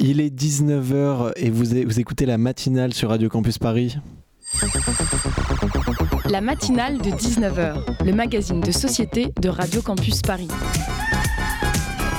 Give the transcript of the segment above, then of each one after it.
Il est 19h et vous, vous écoutez la matinale sur Radio Campus Paris. La matinale de 19h, le magazine de société de Radio Campus Paris.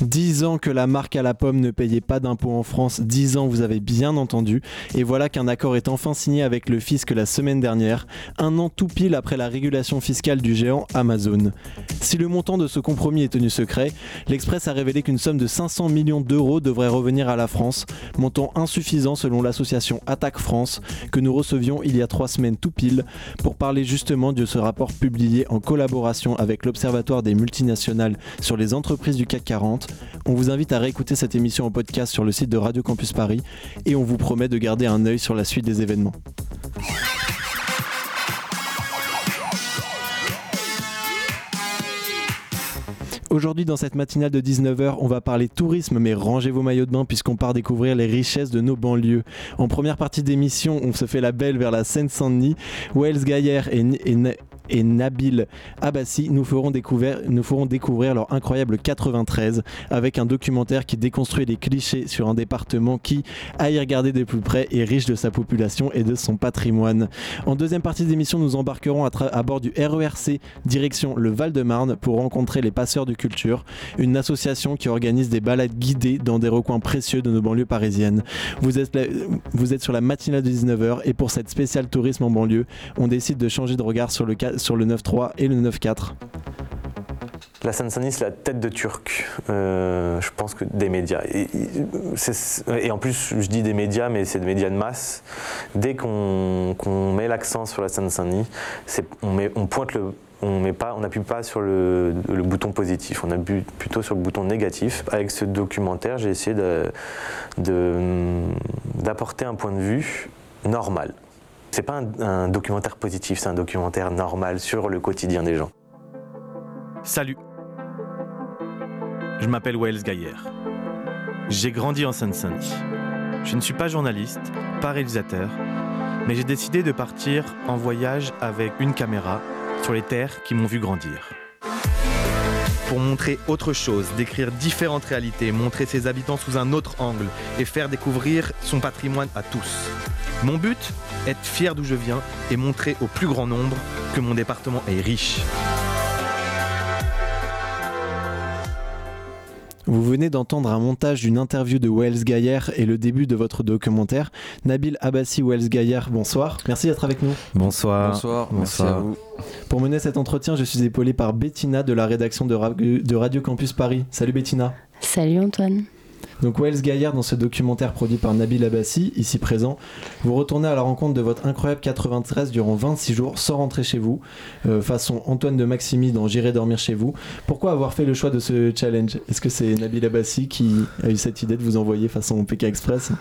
10 ans que la marque à la pomme ne payait pas d'impôts en France, 10 ans vous avez bien entendu, et voilà qu'un accord est enfin signé avec le fisc la semaine dernière, un an tout pile après la régulation fiscale du géant Amazon. Si le montant de ce compromis est tenu secret, l'Express a révélé qu'une somme de 500 millions d'euros devrait revenir à la France, montant insuffisant selon l'association Attaque France, que nous recevions il y a trois semaines tout pile, pour parler justement de ce rapport publié en collaboration avec l'Observatoire des multinationales sur les entreprises du CAC 40 on vous invite à réécouter cette émission en podcast sur le site de Radio Campus Paris et on vous promet de garder un œil sur la suite des événements. Aujourd'hui, dans cette matinale de 19h, on va parler tourisme, mais rangez vos maillots de bain puisqu'on part découvrir les richesses de nos banlieues. En première partie d'émission, on se fait la belle vers la Seine-Saint-Denis. Wells Gaillère et, et Nabil Abbassi nous feront, découvrir, nous découvrir leur incroyable 93 avec un documentaire qui déconstruit les clichés sur un département qui, à y regarder de plus près, est riche de sa population et de son patrimoine. En deuxième partie d'émission, nous embarquerons à, bord du RERC direction le Val-de-Marne pour rencontrer les passeurs de culture, une association qui organise des balades guidées dans des recoins précieux de nos banlieues parisiennes. Vous êtes, vous êtes sur la matinale de 19h et pour cette spéciale tourisme en banlieue, on décide de changer de regard sur le, sur le 9-3 et le 9-4 la Seine-Saint-Denis, c'est la tête de Turc, euh, je pense que des médias. Et, en plus, je dis des médias, mais c'est des médias de masse. Dès qu'on met l'accent sur la Seine-Saint-Denis, on, on, pointe le. N'appuie pas, sur le, bouton positif, on appuie plutôt sur le bouton négatif. Avec ce documentaire, j'ai essayé d'apporter un point de vue normal. C'est pas un, documentaire positif, c'est un documentaire normal sur le quotidien des gens. Salut. Je m'appelle Wells Gaillère. J'ai grandi en Seine-Saint-Denis. Je ne suis pas journaliste, pas réalisateur, mais j'ai décidé de partir en voyage avec une caméra sur les terres qui m'ont vu grandir. Pour montrer autre chose, décrire différentes réalités, montrer ses habitants sous un autre angle et faire découvrir son patrimoine à tous. Mon but Être fier d'où je viens et montrer au plus grand nombre que mon département est riche. Vous venez d'entendre un montage d'une interview de Wells Gaillard et le début de votre documentaire. Nabil Abbassi Wells Gaillard, bonsoir. Merci d'être avec nous. Bonsoir. Bonsoir. Merci à vous. Pour mener cet entretien, je suis épaulé par Bettina de la rédaction de Radio Campus Paris. Salut Bettina. Salut Antoine. Donc Wells Gaillard, dans ce documentaire produit par Nabil Abbassi, ici présent, vous retournez à la rencontre de votre incroyable 93 durant 26 jours sans rentrer chez vous, euh, façon Antoine de Maximi dans J'irai dormir chez vous. Pourquoi avoir fait le choix de ce challenge? Est-ce que c'est Nabil Abbassi qui a eu cette idée de vous envoyer façon PK Express?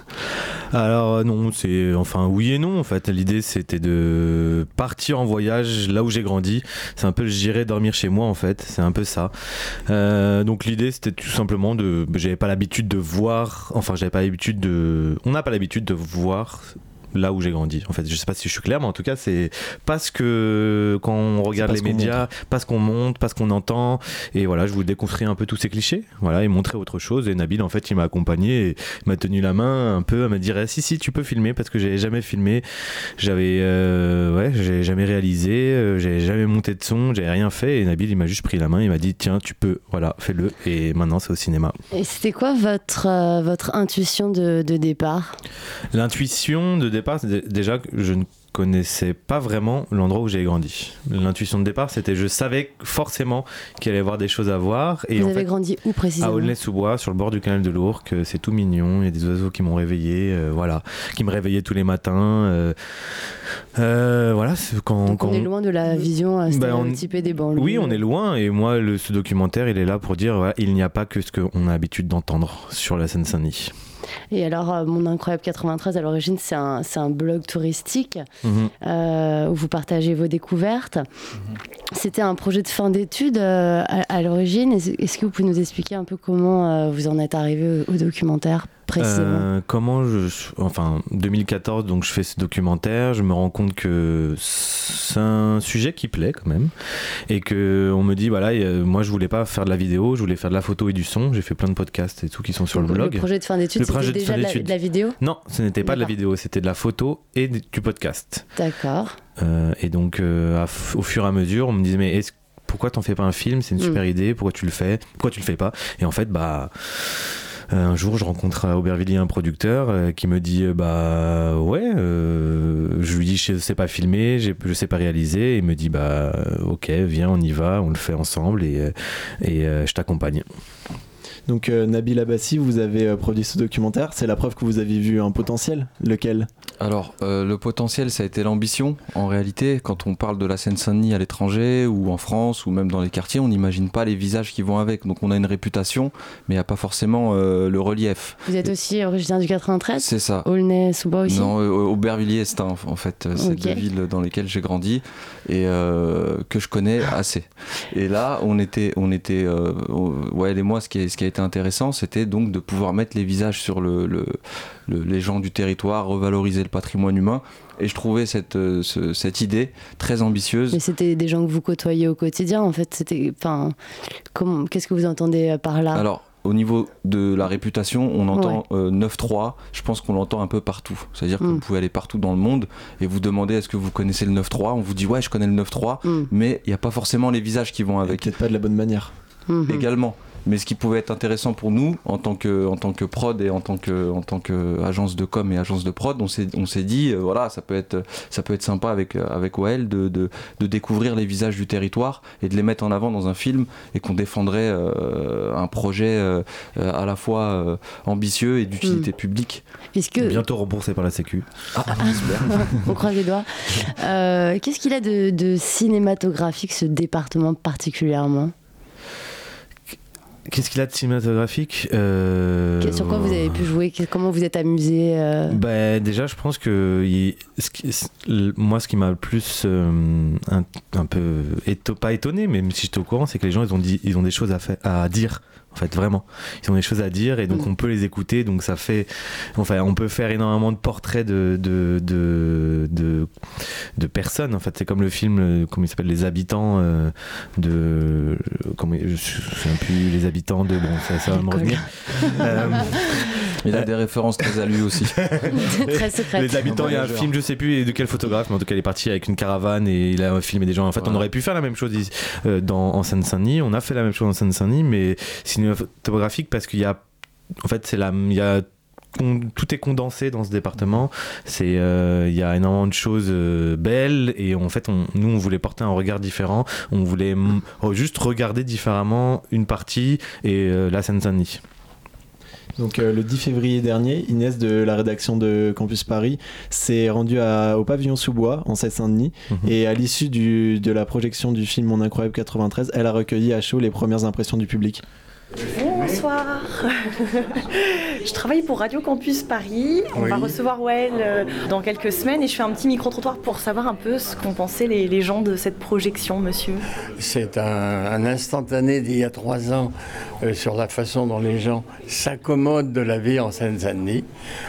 Alors euh, non, c'est enfin oui et non en fait. L'idée c'était de partir en voyage là où j'ai grandi. C'est un peu J'irai dormir chez moi en fait. C'est un peu ça. Euh, donc l'idée c'était tout simplement de, j'avais pas l'habitude de voir, enfin j'avais pas l'habitude de, on n'a pas l'habitude de voir là où j'ai grandi. En fait, je sais pas si je suis clair, mais en tout cas, c'est parce que quand on regarde les médias, parce qu'on monte, parce qu'on entend, et voilà, je vous déconstruire un peu tous ces clichés, voilà, et montrer autre chose. Et Nabil, en fait, il m'a accompagné et m'a tenu la main un peu à me dire, si, si, tu peux filmer, parce que j'ai jamais filmé, j'avais, euh, ouais, j'ai jamais réalisé, euh, j'ai jamais monté de son, j'ai rien fait, et Nabil, il m'a juste pris la main, il m'a dit, tiens, tu peux, voilà, fais-le, et maintenant c'est au cinéma. Et c'était quoi votre, euh, votre intuition de, de départ? L'intuition de départ, déjà, je ne connaissais pas vraiment l'endroit où j'ai grandi. L'intuition de départ, c'était je savais forcément qu'il allait y avoir des choses à voir. Et Vous avez grandi où précisément? À Aulnay-sous-Bois, sur le bord du canal de l'Ourcq. C'est tout mignon. Il y a des oiseaux qui m'ont réveillé, euh, voilà, qui me réveillaient tous les matins. Euh, euh, voilà, quand, Donc on est loin de la vision ben, stéréotypée des banlieues. Oui, on est loin. Et moi, le, ce documentaire, il est là pour dire il n'y a pas que ce qu'on a l'habitude d'entendre sur la Seine-Saint-Denis. Et alors, Mon Incroyable 93, à l'origine, c'est un, un, blog touristique Mhm. euh, où vous partagez vos découvertes. C'était un projet de fin d'études euh, à, à l'origine. Est-ce que vous pouvez nous expliquer un peu comment euh, vous en êtes arrivé au, au documentaire? Précisément Euh, comment je, enfin 2014 donc je fais ce documentaire, je me rends compte que c'est un sujet qui plaît quand même et que on me dit voilà euh, moi je voulais pas faire de la vidéo, je voulais faire de la photo et du son, j'ai fait plein de podcasts et tout qui sont sur le blog. Le projet de fin d'études, Le projet c'était de déjà fin de la, de la vidéo? Non, ce n'était pas de la vidéo, c'était de la photo et du podcast. D'accord. Euh, et donc, euh, au fur et à mesure, on me disait, mais est-ce pourquoi t'en fais pas un film? C'est une Mm. super idée, pourquoi tu le fais? Pourquoi tu le fais pas? Et en fait, bah. Euh, Un jour, je rencontre à Aubervilliers un producteur euh, qui me dit euh, Bah ouais, je lui dis Je sais pas filmer, je sais pas réaliser. Et il me dit Bah ok, viens, on y va, on le fait ensemble et, je t'accompagne. Donc euh, Nabil Abbassi, vous avez euh, produit ce documentaire. C'est la preuve que vous avez vu un potentiel. Lequel? Alors, euh, le potentiel, ça a été l'ambition. En réalité, quand on parle de la Seine-Saint-Denis à l'étranger ou en France ou même dans les quartiers, on n'imagine pas les visages qui vont avec. Donc, on a une réputation, mais il n'y a pas forcément euh, le relief. Vous êtes aussi originaire du 93 C'est ça. Aulnay-sous-Bois aussi? Non, euh, Aubervilliers, c'est un- en fait, euh, c'est Ok. deux villes dans lesquelles j'ai grandi et euh, que je connais assez. Et là, on était, on était, euh, ouais, et moi, ce qui, est- ce qui a été intéressant, c'était donc de pouvoir mettre les visages sur le, le- le- les gens du territoire, revaloriser le patrimoine humain. Et je trouvais cette, euh, ce- cette idée très ambitieuse. Mais c'était des gens que vous côtoyez au quotidien, en fait. C'était, enfin, comment, qu'est-ce que vous entendez euh, par là? Alors, au niveau de la réputation, on entend euh, 9-3. Je pense qu'on l'entend un peu partout. C'est-à-dire que vous pouvez aller partout dans le monde et vous demander est-ce que vous connaissez le 9-3 On vous dit ouais, je connais le 9-3, Mm. mais il n'y a pas forcément les visages qui vont avec Peut-être pas de la bonne manière. Mhm. également. Mais ce qui pouvait être intéressant pour nous, en tant que, en tant que prod et en tant que, en tant que agence de com et agence de prod, on s'est, on s'est dit, euh, voilà, ça peut être, ça peut être sympa avec, euh, avec OL de, de, de découvrir les visages du territoire et de les mettre en avant dans un film et qu'on défendrait euh, un projet euh, à la fois euh, ambitieux et d'utilité publique. Est-ce que Bientôt remboursé par la Sécu. Ah, j'espère. on croise les doigts Euh, Qu'est-ce qu'il a de, de cinématographique ce département particulièrement? Qu'est-ce qu'il a de cinématographique Euh, Sur quoi vous avez pu jouer? Comment vous êtes amusé euh, Bah, déjà, je pense que il- ce qui- c- le- moi, ce qui m'a le plus euh, un, un peu éto- pas étonné, mais même si j'étais au courant, c'est que les gens ils ont dit ils ont des choses à, faire, à dire. En fait, vraiment, ils ont des choses à dire et donc Mm. on peut les écouter. Donc ça fait, enfin, on peut faire énormément de portraits de de de, de, de personnes. En fait, c'est comme le film, euh, comment il s'appelle, les habitants euh, de, comment je souviens plus, les habitants de, bon, ça, ça va me revenir. Euh, Il a des références très à lui aussi. Très les habitants, il y a un film, je sais plus de quel photographe, mais en tout cas, il est parti avec une caravane et il a filmé des gens. En fait, on aurait pu faire la même chose ici, dans, en Seine-Saint-Denis. On a fait la même chose en Seine-Saint-Denis, mais cinématographique parce qu'il y a. En fait, c'est la. Il y a tout est condensé dans ce département. C'est, euh, il y a énormément de choses euh, belles et en fait, on, nous, on voulait porter un regard différent. On voulait juste regarder différemment une partie et euh, la Seine-Saint-Denis. Donc euh, le 10 février dernier, Inès de la rédaction de Campus Paris s'est rendue à- au pavillon sous-bois en Seine-Saint-Denis Mhm. et à l'issue de la projection du film Mon Incroyable 93, elle a recueilli à chaud les premières impressions du public. Bonsoir. je travaille pour Radio Campus Paris. On va recevoir Well euh, dans quelques semaines et je fais un petit micro-trottoir pour savoir un peu ce qu'ont pensé les, les gens de cette projection, monsieur. C'est un, un instantané d'il y a trois ans euh, sur la façon dont les gens s'accommodent de la vie en Seine-Saint-Denis.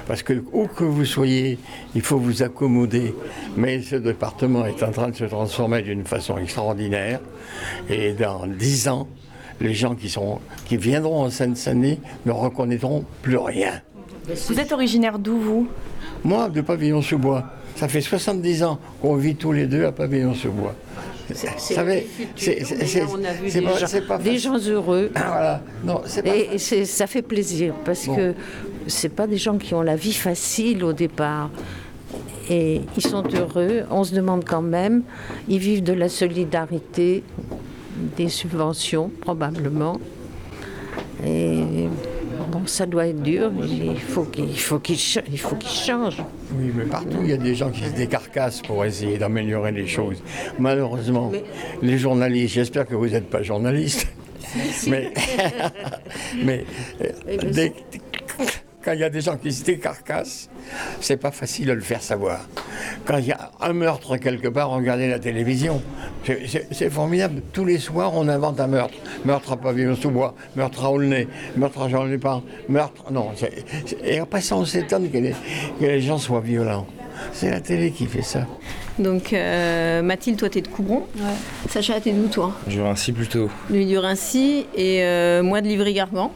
Parce que où que vous soyez, il faut vous accommoder. Mais ce département est en train de se transformer d'une façon extraordinaire. Et dans dix ans, les gens qui, sont, qui viendront en Seine-Saint-Denis ne reconnaîtront plus rien. Vous êtes originaire d'où, vous? Moi, de Pavillon-sous-Bois, ça fait 70 ans qu'on vit tous les deux à Pavillon-sous-Bois. Vous savez, c'est- pas- gens, c'est pas des gens heureux. Ah, voilà. Non, c'est pas Et, ça fait plaisir parce Bon. que c'est pas des gens qui ont la vie facile au départ. Et ils sont heureux, on se demande quand même, ils vivent de la solidarité, des subventions probablement. Et bon, ça doit être dur, il faut qu'ils il faut qu'ils ch- il faut qu'ils changent. Oui, mais partout, il y a des gens qui se décarcassent pour essayer d'améliorer les choses. Malheureusement, les journalistes, j'espère que vous n'êtes pas journaliste, mais, mais dès, quand il y a des gens qui se décarcassent, c'est pas facile de le faire savoir. Quand il y a un meurtre quelque part, regardez la télévision. C'est formidable. Tous les soirs, on invente un meurtre. Meurtre à Pavillon-sous-Bois, meurtre à Aulnay, meurtre à Jean-Lépin, meurtre. Non. Et après ça, on s'étonne que, que les gens soient violents. C'est la télé qui fait ça. Donc euh, Mathilde, toi t'es de Coubron. Sacha, t'es d'où toi? Du Rincy plutôt. Lui du Rincy et euh, moi de Livry-Gargan.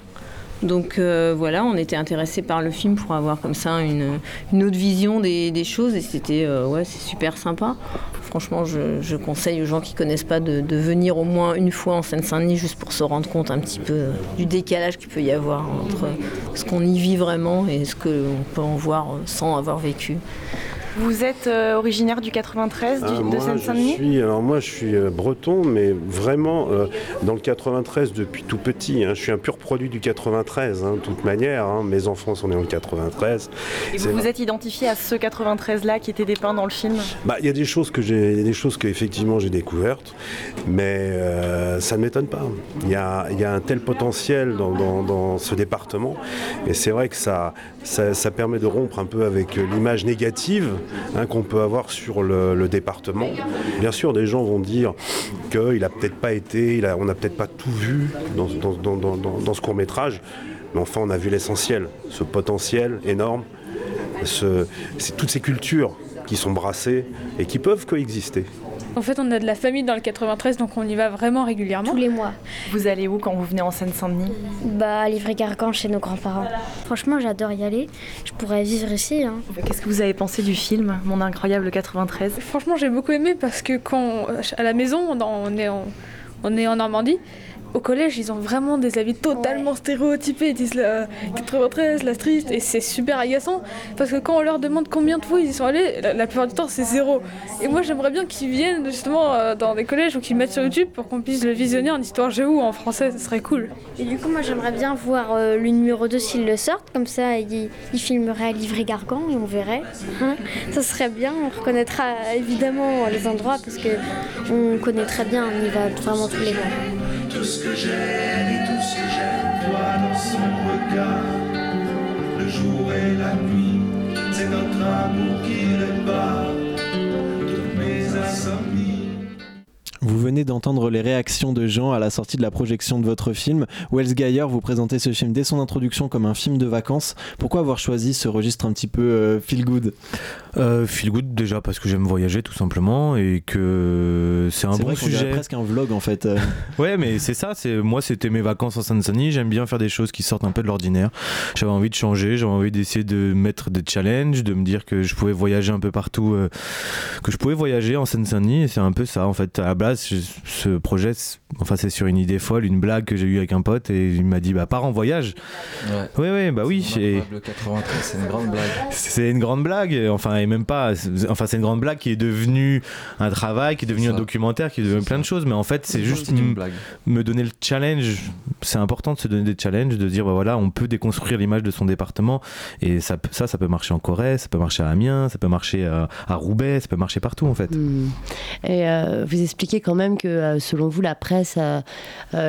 Donc euh, voilà, on était intéressés par le film pour avoir comme ça une, autre vision des, choses et c'était ouais, c'est super sympa. Franchement, je, conseille aux gens qui connaissent pas de, de venir au moins une fois en Seine-Saint-Denis juste pour se rendre compte un petit peu du décalage qu'il peut y avoir entre ce qu'on y vit vraiment et ce qu'on peut en voir sans avoir vécu. Vous êtes euh, originaire du 93, ah, de Seine-Saint-Denis? Alors moi, je suis euh, breton, mais vraiment euh, dans le 93 depuis tout petit. Hein. Je suis un pur produit du 93, hein, de toute manière. Hein. Mes enfants sont nés en 93. Et vous vous êtes identifié à ce 93-là qui était dépeint dans le film? Bah, Il y a des choses que j'ai, des choses que effectivement j'ai découvertes, mais ça ne m'étonne pas. Il y, a, un tel potentiel dans, ce département, et c'est vrai que ça, ça permet de rompre un peu avec l'image négative Hein, qu'on peut avoir sur le, département. Bien sûr, des gens vont dire qu'il n'a peut-être pas été, on n'a peut-être pas tout vu dans, ce court métrage, mais enfin on a vu l'essentiel, ce potentiel énorme, toutes ces cultures qui sont brassées et qui peuvent coexister. En fait, on a de la famille dans le 93, donc on y va vraiment régulièrement. Tous les mois. Vous allez où quand vous venez en Seine-Saint-Denis? Bah, à Livry-Gargan chez nos grands-parents. Franchement, j'adore y aller. Je pourrais vivre ici. Hein. Qu'est-ce que vous avez pensé du film, Mon incroyable 93 Franchement, j'ai beaucoup aimé parce que quand à la maison, on est on est en Normandie au collège, ils ont vraiment des avis totalement stéréotypés. Ils disent la 93, la street, et c'est super agaçant parce que quand on leur demande combien de fois ils y sont allés, la, plupart du temps c'est zéro. Et moi j'aimerais bien qu'ils viennent justement euh, dans des collèges ou qu'ils mettent sur YouTube pour qu'on puisse le visionner en histoire géo ou en français, ce serait cool. Et du coup, moi j'aimerais bien voir euh, le numéro 2 s'ils le sortent, comme ça ils, filmeraient à Livry-Gargan et on verrait. Hein. ça serait bien, on reconnaîtra évidemment les endroits parce que on connaît très bien, on y va vraiment tous les mois tout ce que j'aime et tout ce que j'aime, dans son regard. Le jour et la nuit, c'est notre amour qui. Vous venez d'entendre les réactions de gens à la sortie de la projection de votre film. Wells Geyer, vous présentez ce film dès son introduction comme un film de vacances. Pourquoi avoir choisi ce registre un petit peu euh, feel good? Euh, Feel good déjà parce que j'aime voyager tout simplement et que c'est un bon sujet. C'est presque un vlog en fait. ouais, mais c'est ça. C'est moi, c'était mes vacances en Seine-Saint-Denis. J'aime bien faire des choses qui sortent un peu de l'ordinaire. J'avais envie de changer. J'avais envie d'essayer de mettre des challenges, de me dire que je pouvais voyager un peu partout, euh, que je pouvais voyager en Seine-Saint-Denis. Et c'est un peu ça en fait. À la base, ce projet, enfin c'est sur une idée folle, une blague que j'ai eue avec un pote et il m'a dit bah pars en voyage. Ouais, ouais, ouais bah oui. Le 93, c'est une grande blague. C'est une grande blague. Enfin et même pas. Enfin c'est une grande blague qui est devenue un travail, qui est devenu un documentaire, qui est devenu plein de choses. Mais en fait c'est juste me donner le challenge. C'est important de se donner des challenges, de dire bah voilà on peut déconstruire l'image de son département et ça, ça ça peut marcher en Corée, ça peut marcher à Amiens, ça peut marcher à, Roubaix, ça peut marcher partout en fait. Hmm. Et euh, vous expliquez quand même que euh, selon vous, la presse, euh,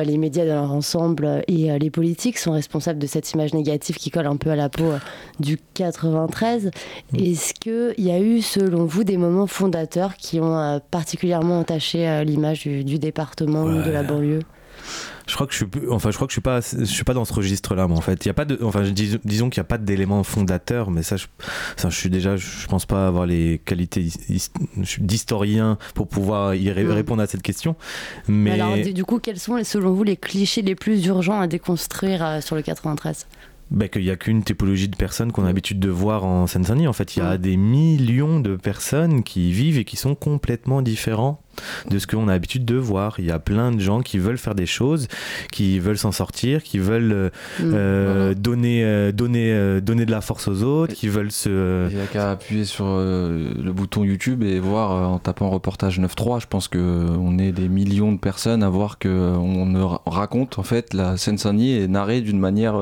les médias dans leur ensemble et les politiques sont responsables de cette image négative qui colle un peu à la peau du 93. Mm. Est-ce qu'il y a eu, selon vous, des moments fondateurs qui ont particulièrement entaché l'image du, département ou de la banlieue? Je crois que je suis enfin je crois que je suis pas je suis pas dans ce registre là mais en fait. Il y a pas de enfin disons qu'il n'y a pas d'élément fondateur mais ça je, ça je suis déjà je pense pas avoir les qualités d'historien pour pouvoir y hmm. répondre à cette question mais alors du coup quels sont selon vous les clichés les plus urgents à déconstruire euh, sur le 93 bah, qu'il n'y a qu'une typologie de personnes qu'on a l'habitude de voir en Seine-Saint-Denis. En fait, il y a des millions de personnes qui vivent et qui sont complètement différents de ce qu'on a l'habitude de voir. Il y a plein de gens qui veulent faire des choses, qui veulent s'en sortir, qui veulent euh, mm. euh, donner, euh, donner, donner de la force aux autres, qui veulent se. Il n'y a qu'à appuyer sur le bouton YouTube et voir en tapant reportage 9.3. Je pense qu'on est des millions de personnes à voir qu'on raconte en fait la Seine-Saint-Denis est narrée d'une manière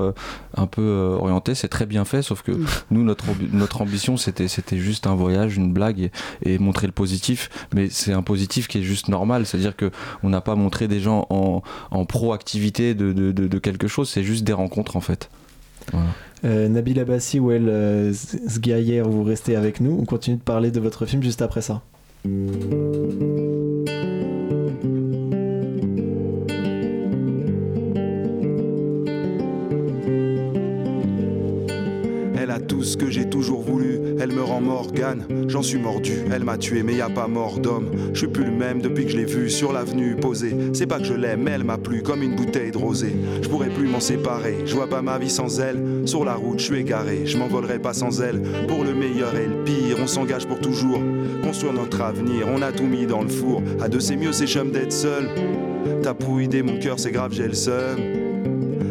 un peu orientée. C'est très bien fait, sauf que mm. nous, notre, notre ambition, c'était juste un voyage, une blague et, et montrer le positif. Mais c'est un positif qui est juste normal. C'est-à-dire qu'on n'a pas montré des gens en, proactivité de, de, quelque chose, c'est juste des rencontres en fait. Euh, Nabil Abbassi ou El euh, Zgayer, vous restez avec nous. On continue de parler de votre film juste après ça. Elle a tout ce que j'ai toujours voulu, elle me rend Morgane, j'en suis mordu, elle m'a tué mais y a pas mort d'homme. Je suis plus le même depuis que je l'ai vue sur l'avenue posée. C'est pas que je l'aime, mais elle m'a plu comme une bouteille de rosée. Je pourrais plus m'en séparer, je vois pas ma vie sans elle. Sur la route, je suis égaré, je m'envolerai pas sans elle. Pour le meilleur et le pire, on s'engage pour toujours. Construire notre avenir, on a tout mis dans le four. À deux c'est mieux, c'est chum d'être seul. T'as pour idée mon cœur, c'est grave, j'ai le seum.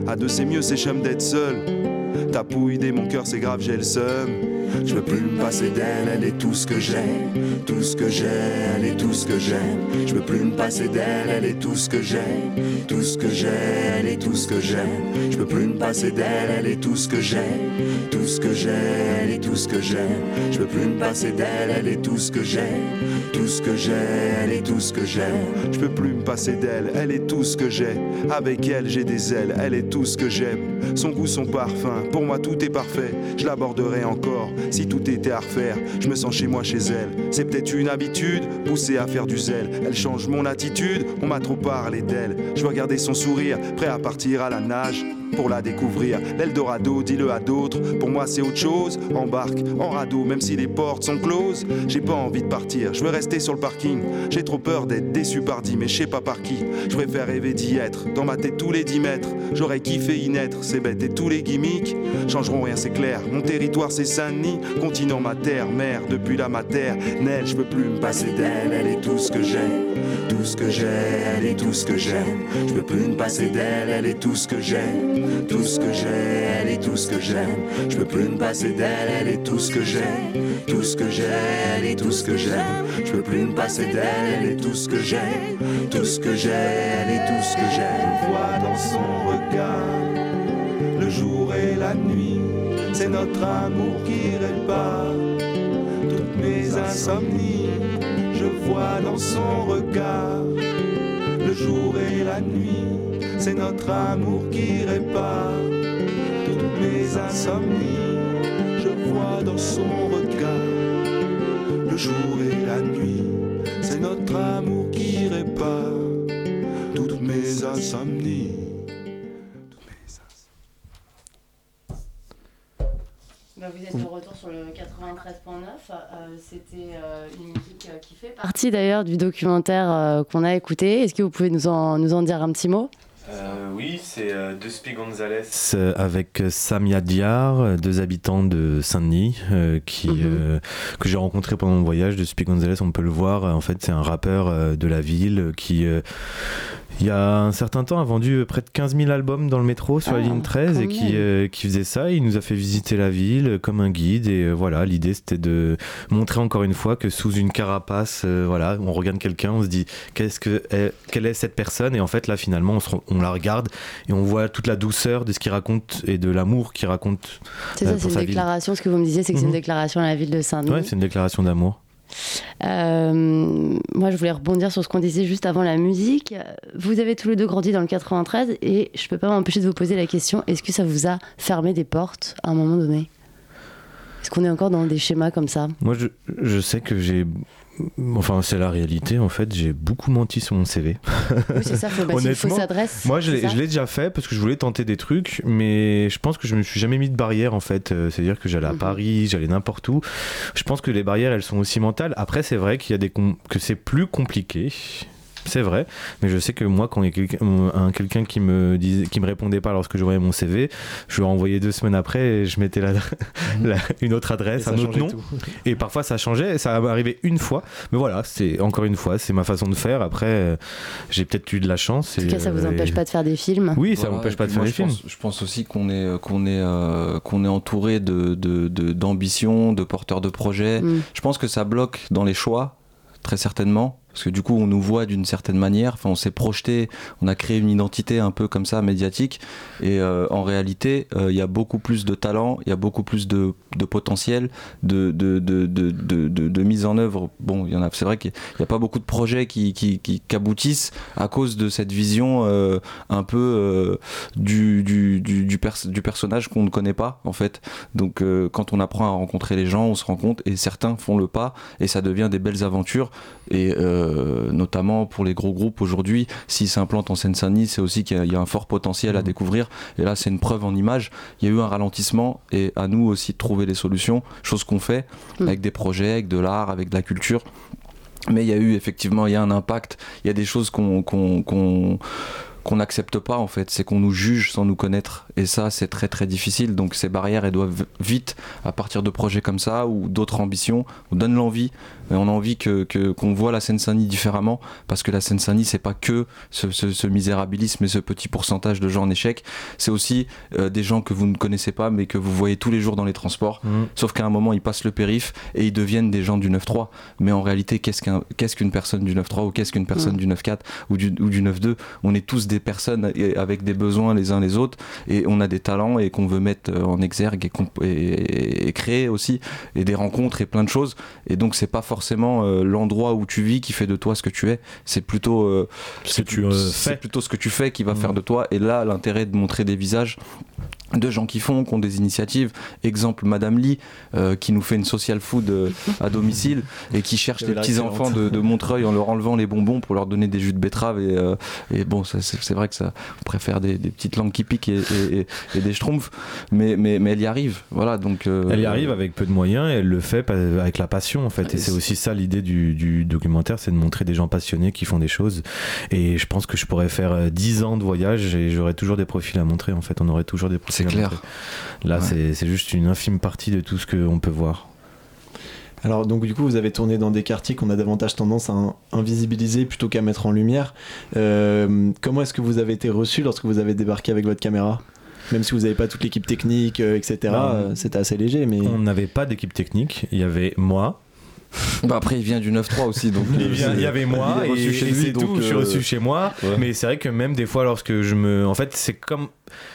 À deux c'est mieux, c'est chum d'être seul. T'as pour idée mon cœur, c'est grave, j'ai le seum. Je veux plus me passer d'elle, elle est tout ce que j'ai, tout ce que j'ai, elle est tout ce que j'aime. Je veux plus me passer d'elle, elle est tout ce que j'ai, tout ce que j'ai, elle est tout ce que j'aime. Je veux plus me passer d'elle, elle est tout ce que j'ai, tout ce que j'ai, elle est tout ce que j'aime. Je veux plus me passer d'elle, elle est tout ce que j'ai, tout ce que j'ai, elle est tout ce que j'aime. Je peux plus me passer d'elle, elle est tout ce que j'ai. Avec elle, j'ai des ailes, elle est tout ce que j'aime. Son goût, son parfum, pour moi tout est parfait. Je l'aborderai encore si tout était à refaire. Je me sens chez moi, chez elle. C'est peut-être une habitude, poussée à faire du zèle. Elle change mon attitude, on m'a trop parlé d'elle. Je veux regarder son sourire, prêt à partir à la nage pour la découvrir. L'Eldorado, dis-le à d'autres. Pour moi, c'est autre chose. Embarque en radeau, même si les portes sont closes. J'ai pas envie de partir, je veux rester sur le parking. J'ai trop peur d'être déçu par dit, mais je sais pas par qui. Je préfère rêver d'y être. Dans ma tête, tous les 10 mètres. J'aurais kiffé y naître, c'est bête. Et tous les gimmicks changeront rien, c'est clair. Mon territoire, c'est Saint-Denis. Continent, ma terre, mère, depuis la matière. Nel, je peux plus me passer d'elle. Elle est tout ce que j'ai, tout ce que j'ai. Elle est tout ce que j'aime. Je peux plus me passer d'elle. Elle est tout ce que j'ai tout ce que j'ai, elle est tout ce que j'aime. Je peux plus me passer d'elle, elle est tout ce que j'ai, tout ce que j'ai, elle est tout ce que j'aime. Je peux plus me passer d'elle, elle est tout ce que j'ai, tout ce que j'ai, elle est tout ce que j'aime. Je vois dans son regard le jour et la nuit, c'est notre amour qui répare toutes mes insomnies. Je vois dans son regard le jour et la nuit c'est notre amour qui répare toutes mes insomnies. Je vois dans son regard le jour et la nuit, Bah, vous êtes de retour sur le 93.9. Euh, C'était euh, une musique euh, qui fait partie d'ailleurs du documentaire euh, qu'on a écouté. Est-ce que vous pouvez nous en, nous en dire un petit mot? Euh, oui, c'est euh, Duspi Gonzalez avec Samia Diar, deux habitants de Saint-Denis, euh, qui, Mhm. que j'ai rencontré pendant mon voyage. Duspi Gonzalez, on peut le voir, en fait, c'est un rappeur euh, de la ville qui, euh, il y a un certain temps, a vendu près de 15 000 albums dans le métro sur la Ah, ligne 13 et qui, euh, qui faisait ça. Il nous a fait visiter la ville comme un guide et euh, voilà, l'idée c'était de montrer encore une fois que sous une carapace, euh, voilà, on regarde quelqu'un, on se dit qu'est-ce que est- quelle est cette personne? Et en fait là finalement on, se rend- on la regarde et on voit toute la douceur de ce qu'il raconte et de l'amour qu'il raconte. C'est euh, ça, c'est une ville. déclaration. Ce que vous me disiez, c'est que c'est une Mhm. déclaration à la ville de Saint-Denis. Ouais, c'est une déclaration d'amour. Euh, moi, je voulais rebondir sur ce qu'on disait juste avant la musique. Vous avez tous les deux grandi dans le 93 et je peux pas m'empêcher de vous poser la question est-ce que ça vous a fermé des portes à un moment donné? Est-ce qu'on est encore dans des schémas comme ça? Moi, je sais que j'ai. Enfin, c'est la réalité en fait. J'ai beaucoup menti sur mon CV. Oui, c'est ça, faut une Honnêtement, fausse adresse, Moi, je l'ai déjà fait parce que je voulais tenter des trucs, mais je pense que je me suis jamais mis de barrière en fait. Euh, C'est-à-dire que j'allais à Mhm. Paris, j'allais n'importe où. Je pense que les barrières, elles sont aussi mentales. Après, c'est vrai qu'il y a des que c'est plus compliqué. C'est vrai, mais je sais que moi, quand il y a quelqu'un un- quelqu'un qui me disait, qui me répondais pas lorsque je voyais mon CV, je lui renvoyais deux semaines après et je mettais la- la- une autre adresse, Et un autre nom. tout. Et parfois ça changeait, ça m'est arrivé une fois. Mais voilà, c'est encore une fois, c'est ma façon de faire. Après, euh, j'ai peut-être eu de la chance. En tout cas, ça vous empêche pas de faire des films Oui, ça Voilà, m'empêche pas de faire moi, des je films. pense- je pense aussi qu'on est, qu'on est, euh, qu'on est entouré de, de, de- d'ambition, de porteurs de projets. Mm. Je pense que ça bloque dans les choix, très certainement. Parce que du coup on nous voit d'une certaine manière, enfin on s'est projeté, on a créé une identité un peu comme ça médiatique, et euh, en réalité euh, il y a beaucoup plus de talent, il y a beaucoup plus de, de potentiel, de, de, de, de, mise en œuvre. Bon, il y en a, c'est vrai qu'il n'y a pas beaucoup de projets qui, qui, qui- aboutissent à cause de cette vision euh, un peu du, du, du, du, pers- du personnage qu'on ne connaît pas en fait. Donc quand on apprend à rencontrer les gens, on se rend compte et certains font le pas et ça devient des belles aventures. Et notamment pour les gros groupes aujourd'hui, s'ils s'implantent en Seine-Saint-Denis, c'est aussi qu'il y, a- il y a un fort potentiel à découvrir. Et là, c'est une preuve en image. Il y a eu un ralentissement et à nous aussi de trouver des solutions, chose qu'on fait avec des projets, avec de l'art, avec de la culture. Mais il y a eu effectivement, il y a un impact, il y a des choses qu'on- qu'on n'accepte pas en fait, c'est qu'on nous juge sans nous connaître. Et ça c'est très très difficile. Donc ces barrières elles doivent vite à partir de projets comme ça ou d'autres ambitions on donne l'envie on a envie que qu'on voit la Seine-Saint-Denis différemment parce que la Seine-Saint-Denis c'est pas que ce, ce- ce misérabilisme et ce petit pourcentage de gens en échec. C'est aussi euh, des gens que vous ne connaissez pas mais que vous voyez tous les jours dans les transports. Mhm. sauf qu'à un moment ils passent le périph et ils deviennent des gens du 9-3 mais en réalité qu'est-ce qu'un qu'est-ce qu'une personne du 9-3 ou qu'est-ce qu'une personne Mhm. du 9-4 ou du, ou du 9-2 on est tous des personnes avec des besoins les uns les autres et on a des talents et qu'on veut mettre euh, en exergue et- et créer aussi et des rencontres et plein de choses. Et donc c'est pas forcément euh, l'endroit où tu vis qui fait de toi ce que tu es. C'est plutôt euh, ce que tu, euh, plutôt ce que tu fais qui va faire de toi. Et là l'intérêt de montrer des visages de gens qui font, qui ont des initiatives. Exemple, Madame Lee, euh, qui nous fait une social food euh, à domicile et qui cherche les la petits référence. enfants de, de Montreuil en leur enlevant les bonbons pour leur donner des jus de betterave. Et, euh, et bon, c'est vrai que ça, on préfère des, des petites langues qui piquent et, et- et- des schtroumpfs, mais, mais, mais elle y arrive. Voilà, donc. euh, Elle y arrive avec peu de moyens et elle le fait avec la passion en fait. Et c'est aussi ça l'idée du, du documentaire, c'est de montrer des gens passionnés qui font des choses. Et je pense que je pourrais faire euh, 10 ans de voyage et j'aurais toujours des profils à montrer en fait. On aurait toujours des profils à clair. Là, Ouais. c'est- c'est juste une infime partie de tout ce qu'on peut voir. Alors donc du coup vous avez tourné dans des quartiers qu'on a davantage tendance à in- invisibiliser plutôt qu'à mettre en lumière. Euh, comment est-ce que vous avez été reçu lorsque vous avez débarqué avec votre caméra? Même si vous n'avez pas toute l'équipe technique, euh, etc. Euh, C'était assez léger, mais On n'avait pas d'équipe technique. Il y avait moi. Bah après, il vient du 9-3 aussi, donc. Il, vient- il y avait moi et, et lui, c'est donc, tout. Je suis euh, reçu chez moi, ouais. mais c'est vrai que même des fois, lorsque je me, en fait, c'est comme,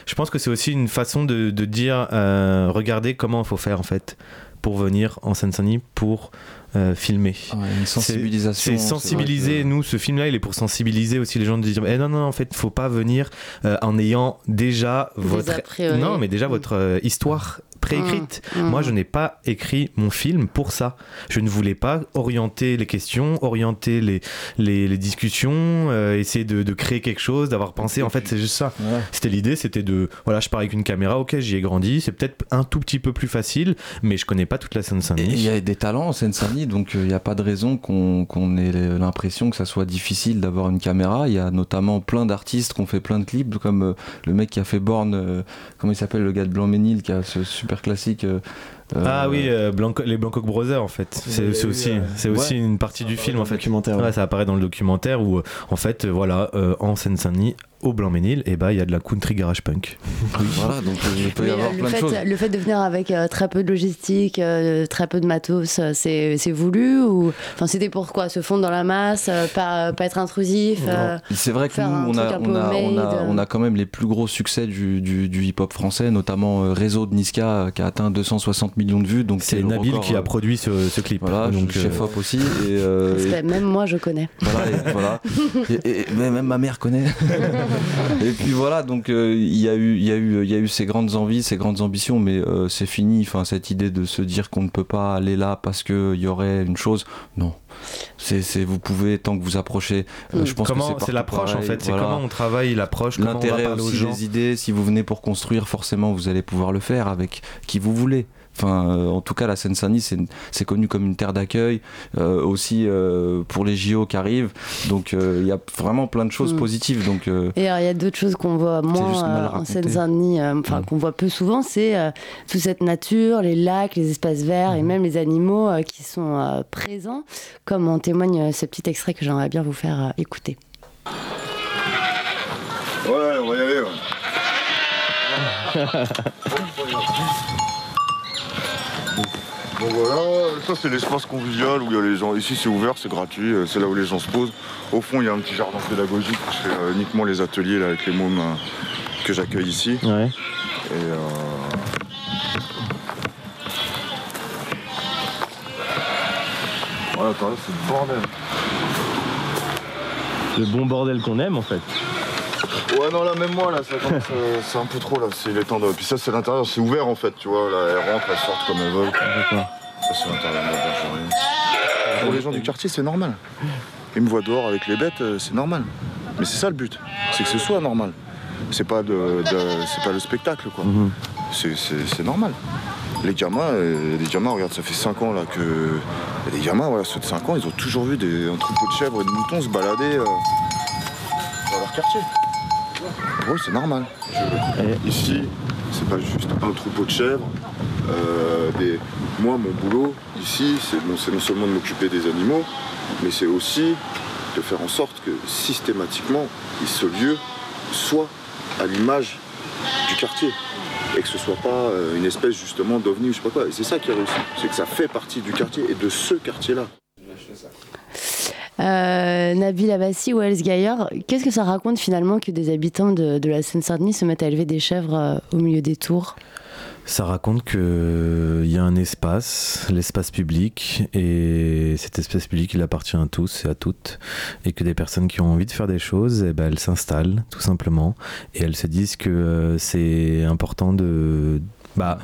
je pense que c'est aussi une façon de, de dire, euh, regardez comment il faut faire en fait pour venir en Seine-Saint-Denis pour euh, filmer. une sensibilisation, C'est sensibiliser. que- Nous, ce film-là, il est pour sensibiliser aussi les gens de dire, eh non, non, en fait, faut pas venir euh, en ayant déjà Des votre, non, mais déjà votre euh, histoire préécrite. Mm, mm. Moi, je n'ai pas écrit mon film pour ça. Je ne voulais pas orienter les questions, orienter les, les, les discussions, euh, essayer de, de créer quelque chose, d'avoir pensé. En fait, c'est juste ça. C'était l'idée, c'était de, voilà, je pars avec une caméra, ok, j'y ai grandi. C'est peut-être un tout petit peu plus facile, mais je connais pas toute la Seine-Saint-Denis. il y a des talents en Seine-Saint-Denis, donc euh, il n'y a pas de raison qu'on qu'on ait l'impression que ça soit difficile d'avoir une caméra. Il y a notamment plein d'artistes qui ont fait plein de clips, comme euh, le mec qui a fait Born, euh, comment il s'appelle, le gars de Blanc-Ménil, qui a ce super classique. euh, Ah euh, oui, euh, Blanco- les Blancock Brothers en fait. C'est c'est aussi, c'est aussi une partie du film en fait. documentaire, ouais. Ouais, ça apparaît dans le documentaire où en fait, voilà, euh, en Seine-Saint-Denis, au Blanc-Ménil, et bah il y a de la country garage punk. voilà, donc il peut y Mais, avoir le, plein de fait, choses. le fait de venir avec euh, très peu de logistique, euh, très peu de matos, euh, c'est c'est voulu ou enfin c'était pourquoi se fondre dans la masse, euh, pas, pas être intrusif. euh, C'est vrai que nous, on a, on, a, on, a, on a quand même les plus gros succès du, du, du hip-hop français, notamment euh, Réseau de Niska qui a atteint 260 millions de vues. Donc C'est Nabil record, qui a produit ce, ce clip. Voilà, donc chef euh, op aussi. Et, euh, et- même moi je connais. voilà, et, voilà. Et- et- mais même ma mère connaît. et puis voilà, donc euh, il y a eu, il y a eu, il y a eu ces grandes envies, ces grandes ambitions, mais euh, c'est fini. Enfin, cette idée de se dire qu'on ne peut pas aller là parce que il y aurait une chose, non. C'est, vous pouvez tant que vous approchez. euh, je pense que comment c'est l'approche en fait, c'est voilà. comment on travaille l'approche, L'intérêt aussi des idées, si vous venez pour construire, forcément vous allez pouvoir le faire avec qui vous voulez. Enfin, euh, en tout cas, la Seine-Saint-Denis, c'est, connu comme une terre d'accueil, euh, aussi euh, pour les JO qui arrivent. Donc, euh, il y a vraiment plein de choses Mm. positives. Donc, euh, Et alors, il y a d'autres choses qu'on voit moins euh, en. Seine-Saint-Denis, euh, enfin qu'on voit peu souvent, c'est euh, toute cette nature, les lacs, les espaces verts et même les animaux euh, qui sont euh, présents, comme en témoigne euh, ce petit extrait que j'aimerais bien vous faire euh, écouter. Ouais, on va y aller. ouais. Donc voilà, ça c'est l'espace convivial où il y a les gens. Ici c'est ouvert, c'est gratuit, euh, c'est là où les gens se posent. Au fond il y a un petit jardin pédagogique fais euh, uniquement les ateliers là, avec les mômes euh, que j'accueille ici. Ouais. Et euh, Voilà, attends, c'est le bordel. Le bon bordel qu'on aime en fait. Ouais non là même moi là ça commence, euh, c'est un peu trop là, c'est les temps de. Puis ça c'est l'intérieur, c'est ouvert en fait, tu vois, là elles rentrent, elles sortent comme elles veulent. Ça c'est l'intérieur de la bergerie. Pour les gens du quartier c'est normal. Ils me voient dehors avec les bêtes, euh, c'est normal. Mais c'est ça le but, c'est que ce soit normal. C'est pas de, de- c'est pas le spectacle quoi. C'est- C'est c'est normal. Les gamins, euh, les gamins, regarde, ça fait 5 ans là que. Les gamins, voilà, ceux de 5 ans, ils ont toujours vu des, un troupeau de chèvres et de moutons se balader euh, dans leur quartier. Oui, c'est normal. Ici, c'est pas juste un troupeau de chèvres. euh. Moi, mon boulot ici, c'est non seulement de m'occuper des animaux, mais c'est aussi de faire en sorte que systématiquement, ce lieu soit à l'image du quartier. Et que ce soit pas euh, une espèce justement d'ovni ou je sais pas quoi. Et c'est ça qui a réussi. C'est que ça fait partie du quartier et de ce quartier-là. Euh, Nabil Abbassi ou Els Gaillard, qu'est-ce que ça raconte finalement que des habitants de, la Seine-Saint-Denis se mettent à élever des chèvres euh, au milieu des tours? Ça raconte qu'il y a un espace, l'espace public, et cet espace public, il appartient à tous et à toutes, et que des personnes qui ont envie de faire des choses, eh ben, elles s'installent, tout simplement, et elles se disent que euh, c'est important de... Bah,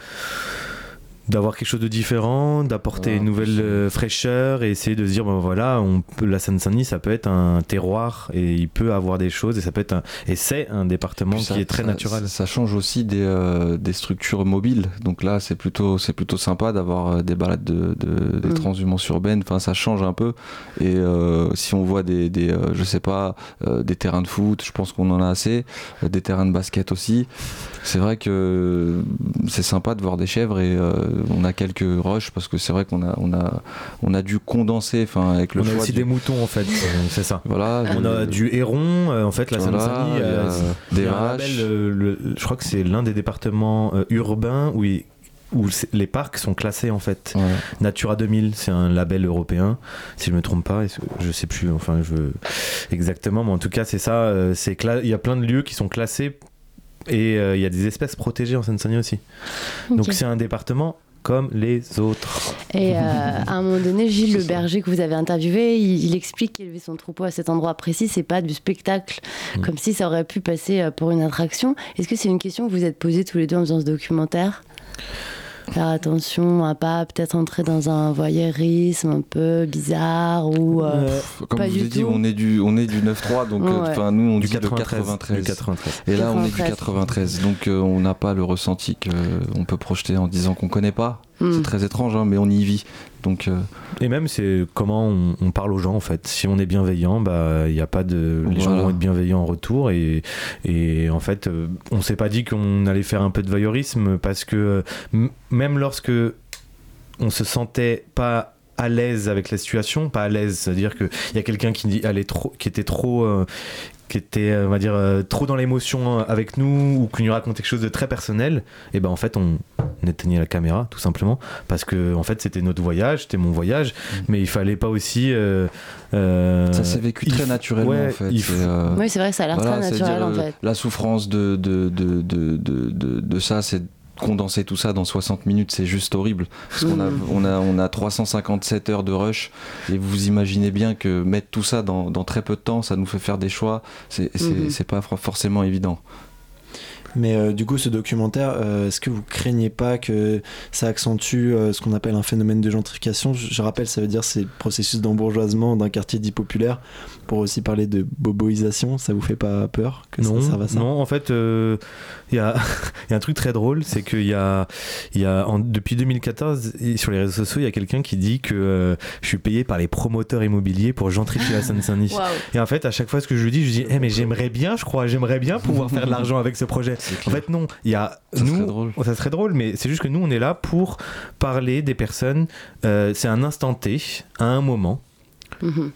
d'avoir quelque chose de différent, d'apporter une nouvelle euh, fraîcheur et essayer de se dire ben voilà, on peut, la Seine-Saint-Denis ça peut être un terroir et il peut avoir des choses et ça peut être un, et c'est un département qui est très ça- naturel. Ça change aussi des, euh, des structures mobiles. Donc là, c'est plutôt, c'est plutôt sympa d'avoir euh, des balades de, de- des Mm. transhumances urbaines. Enfin, ça change un peu. Et euh, si on voit des, des euh, je sais pas, euh, des terrains de foot, je pense qu'on en a assez. euh, des terrains de basket aussi. C'est vrai que c'est sympa de voir des chèvres et euh, on a quelques rushs parce que c'est vrai qu'on a, on a, on a dû condenser. Enfin, avec le on a choix aussi du- des moutons en fait, c'est ça. Voilà, on a du héron, euh, en fait la Voilà, Seine-Saint-Denis, a euh, des a vaches. label, euh, le- je crois que c'est l'un des départements euh, urbains où, il- où les parcs sont classés en fait. Natura 2000, c'est un label européen, si je me trompe pas, je sais plus, enfin je exactement, mais en tout cas c'est ça, c'est cla- il y a plein de lieux qui sont classés et euh, il y a des espèces protégées en Seine-Saint-Denis aussi. Donc Ok. c'est un département comme les autres. Et euh, à un moment donné, Gilles Le Berger, que vous avez interviewé, il, il explique qu'élever son troupeau à cet endroit précis, c'est pas du spectacle, Mm. comme si ça aurait pu passer euh, pour une attraction. Est-ce que c'est une question que vous êtes posée tous les deux en faisant ce documentaire? Faire attention à pas peut-être entrer dans un voyeurisme un peu bizarre ou euh, Comme pas je vous du l'ai dit, tout. on est du, on est du 9-3, donc euh, Ouais. enfin nous on Du dit le 93, 93. du 93. Et là on est du 93. 93, donc euh, on n'a pas le ressenti qu'on peut projeter en disant qu'on connaît pas. Hmm. C'est très étrange, hein, mais on y vit. Donc euh, Et même, c'est comment on, on parle aux gens en fait. Si on est bienveillant, bah il y a pas de, les gens vont être bienveillants en retour et, et en fait, euh, on s'est pas dit qu'on allait faire un peu de voyeurisme parce que euh, même lorsque on se sentait pas à l'aise avec la situation, pas à l'aise, c'est-à-dire qu'il y a quelqu'un qui, allait trop, qui était trop, euh, qui était, euh, on va dire, euh, trop dans l'émotion euh, avec nous ou qui nous racontait quelque chose de très personnel, et ben en fait on, éteignait la caméra tout simplement parce que en fait c'était notre voyage, c'était mon voyage, mais il fallait pas aussi. euh, euh, ça s'est vécu très f- naturellement ouais, en fait. euh, Oui, c'est vrai que ça a l'air très naturel, en euh, fait. La souffrance de, de, de, de, de, de- de ça, c'est condenser tout ça dans 60 minutes, c'est juste horrible. Parce qu'on a, Mm. on a, on a 357 heures de rush, et vous imaginez bien que mettre tout ça dans, dans très peu de temps, ça nous fait faire des choix, c'est c'est- c'est pas for- forcément évident. Mais euh, du coup, ce documentaire, euh, est-ce que vous craignez pas que ça accentue euh, ce qu'on appelle un phénomène de gentrification? Je, je rappelle, ça veut dire c'est le processus d'embourgeoisement d'un quartier dit populaire. Pour aussi parler de boboisation, ça vous fait pas peur que non, ça serve à ça? non, en fait, euh, il y, a, il y a un truc très drôle, c'est qu'il y a, il y a en- depuis 2014, et sur les réseaux sociaux, il y a quelqu'un qui dit que euh, je suis payé par les promoteurs immobiliers pour gentrifier la Seine-Saint-Denis. Et en fait, à chaque fois, ce que je lui dis, je lui dis, Eh, mais j'aimerais bien, je crois, j'aimerais bien pouvoir faire de l'argent avec ce projet. En fait, non, il y a Ça nous, serait drôle. ça serait drôle, mais c'est juste que nous, on est là pour parler des personnes. euh, c'est un instant T, à un moment Mhm.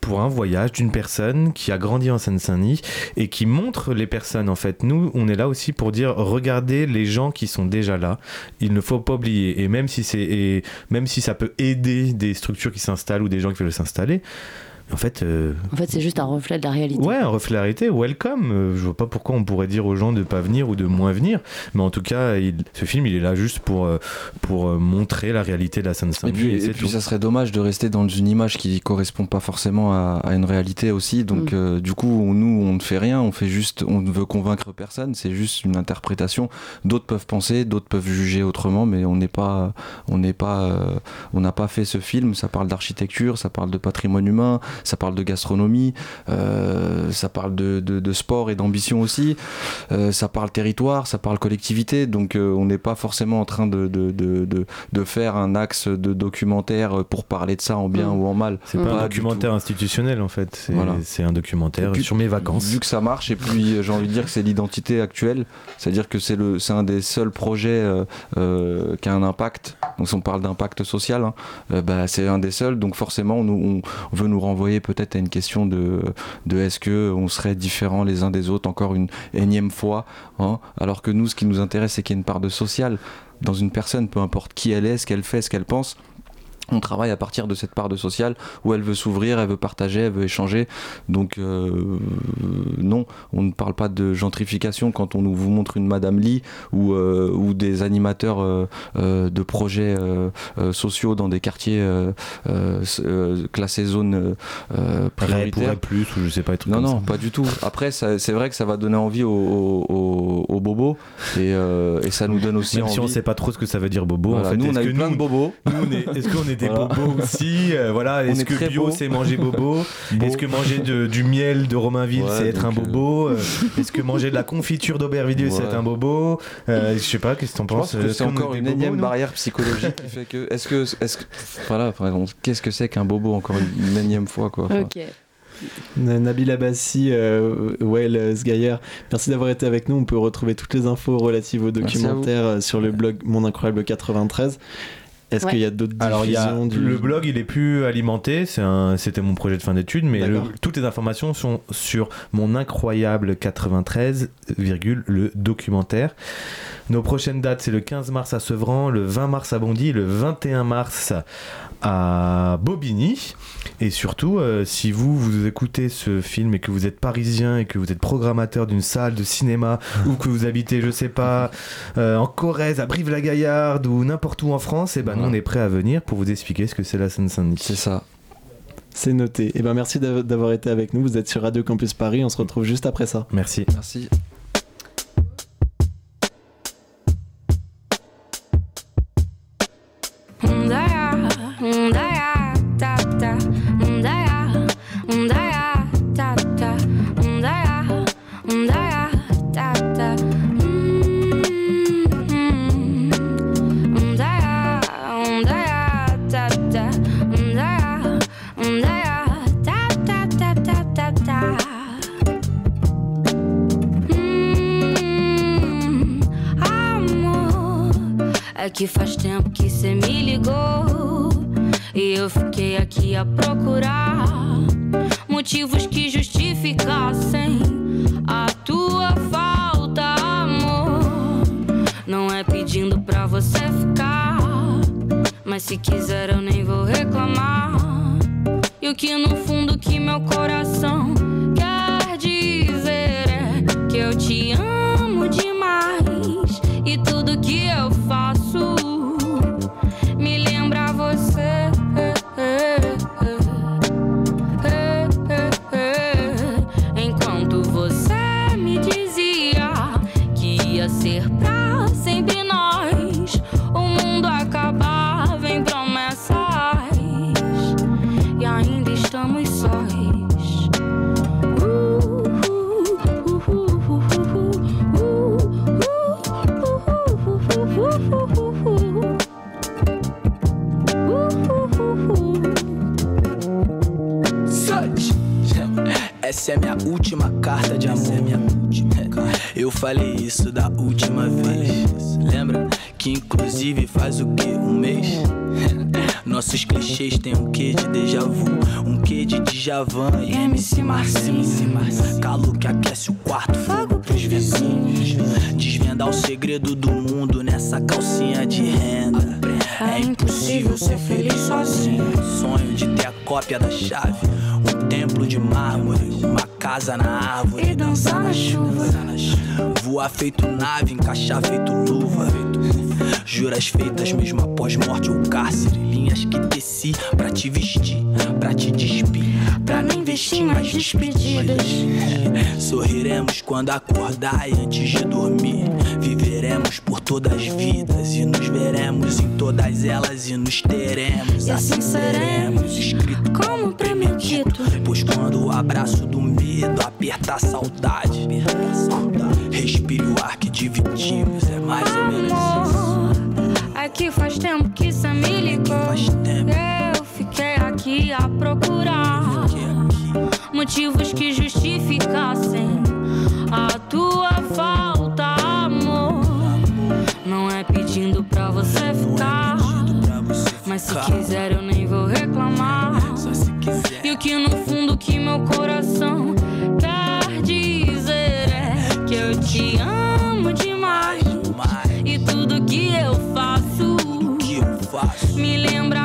Pour un voyage d'une personne qui a grandi en Seine-Saint-Denis et qui montre les personnes. En fait, nous, on est là aussi pour dire regardez les gens qui sont déjà là. Il ne faut pas oublier. Et même si c'est, même si ça peut aider des structures qui s'installent ou des gens qui veulent s'installer. En fait, euh, En fait, c'est juste un reflet de la réalité. Ouais, un reflet de la réalité, welcome. Euh, je vois pas pourquoi on pourrait dire aux gens de pas venir ou de moins venir. Mais en tout cas, il- ce film, il est là juste pour, euh, pour montrer la réalité de la Et Seine-Saint-Denis. puis, et et c'est puis ça serait dommage de rester dans une image qui correspond pas forcément à, à une réalité aussi. Donc Mm. euh, du coup, on- nous, on ne fait rien, on fait juste, on ne veut convaincre personne. C'est juste une interprétation. D'autres peuvent penser, d'autres peuvent juger autrement, mais on n'est pas, on n'est pas, euh, on n'a pas fait ce film. Ça parle d'architecture, ça parle de patrimoine humain, ça parle de gastronomie, euh, ça parle de, de- de sport et d'ambition aussi. Euh, ça parle territoire, ça parle collectivité. Donc euh, on n'est pas forcément en train de, de, de, de- de faire un axe de documentaire pour parler de ça en bien Mm. ou en mal. C'est pas un documentaire institutionnel en fait, c'est Voilà. un documentaire puis, sur mes vacances. Vu que ça marche, et puis j'ai envie de dire que c'est l'identité actuelle, c'est-à-dire que c'est le- c'est un des seuls projets euh, euh, qui a un impact. Donc si on parle d'impact social, hein, euh, bah, c'est un des seuls. Donc forcément, on, nous- on veut nous renvoyer peut-être à une question de, de est-ce que on serait différents les uns des autres encore une énième fois, hein, alors que nous, ce qui nous intéresse, c'est qu'il y ait une part de social dans une personne, peu importe qui elle est, ce qu'elle fait, ce qu'elle pense. On travaille à partir de cette part de social où elle veut s'ouvrir, elle veut partager, elle veut échanger. Donc euh, non, on ne parle pas de gentrification quand on nous vous montre une Madame Lee ou, euh, ou des animateurs euh, euh, de projets euh, euh, sociaux dans des quartiers euh, euh, euh, classés zone prioritaire. Plus ou je sais pas, Non, non, ça. pas du tout. Après, c'est vrai que ça va donner envie aux, aux- aux- bobos et, euh, et ça nous donne aussi Même envie. si on sait pas trop ce que ça veut dire bobo, Voilà, en fait, nous, on a eu plein de bobos. nous, on est- Est-ce qu'on est des Voilà. bobos aussi Euh, Voilà, est-ce est que bio c'est manger bobo. Est-ce que manger de- du miel de Romainville Ouais, c'est être un euh, bobo Euh, Est-ce que manger de la confiture d'Aubervilliers c'est être un bobo Euh, Je sais pas, qu'est-ce que t'en penses c'est qu'on encore est une énième barrière psychologique qui fait que. Est-ce que. Est-ce que voilà, enfin, on- qu'est-ce que c'est qu'un bobo encore une, une énième fois quoi Enfin, Ok. Nabil Abbassi, euh, Well euh, Sgayer, merci d'avoir été avec nous. On peut retrouver toutes les infos relatives au documentaire sur le blog Mon Incroyable 93. Est-ce Ouais. qu'il y a d'autres Alors, il y a, diffusions du... le blog, il est plus alimenté. c'est un- C'était mon projet de fin d'études, mais le- toutes les informations sont sur mon incroyable 93, virgule, le documentaire. Nos prochaines dates, c'est le 15 mars à Sevran, le 20 mars à Bondy, le 21 mars à Bobigny. Et surtout, euh, si vous, vous écoutez ce film et que vous êtes parisien et que vous êtes programmateur d'une salle de cinéma ou que vous habitez, je sais pas, euh, en Corrèze, à Brive-la-Gaillarde ou n'importe où en France, et ben nous, on est prêt à venir pour vous expliquer ce que c'est la Seine-Saint-Denis. C'est ça. C'est noté. Et ben merci d'av- d'avoir été avec nous. Vous êtes sur Radio Campus Paris. On se retrouve juste après ça. Merci. Merci. Que faz tempo que cê me ligou e eu fiquei aqui a procurar motivos que justificassem a tua falta, amor. Não é pedindo pra você ficar, mas se quiser eu nem vou reclamar. E o que no fundo que meu coração última carta de amor. Eu falei isso da última vez. Lembra? Que inclusive faz o que? Um mês? Nossos clichês têm um quê de déjà vu, um quê de Djavan e MC Marcinho. Calor que aquece o quarto, fogo pros vizinhos. Desvendar o segredo do mundo nessa calcinha de renda. É impossível ser feliz sozinho. Sonho de ter a cópia da chave. Um templo de mármore, uma casa na árvore. E dançar na chuva. Voar feito nave, encaixar feito luva. Juras feitas mesmo após morte ou cárcere. Linhas que teci pra te vestir, pra te despir. Pra não investir mais despedidas. Sorriremos quando acordar e antes de dormir. Viveremos por todas as vidas e nos veremos em todas elas e nos teremos. E assim seremos, escrito como premedito. Pois quando o abraço do medo aperta a saudade, respire o ar que dividimos. É mais ou menos isso. Aqui faz tempo que cê me ligou. Eu fiquei aqui a procurar motivos que justificassem a tua falta, amor. Não é pedindo pra você ficar, mas se quiser eu nem vou reclamar. E o que no fundo que meu coração quer dizer é que eu te amo demais. E tudo que eu faço, me lembra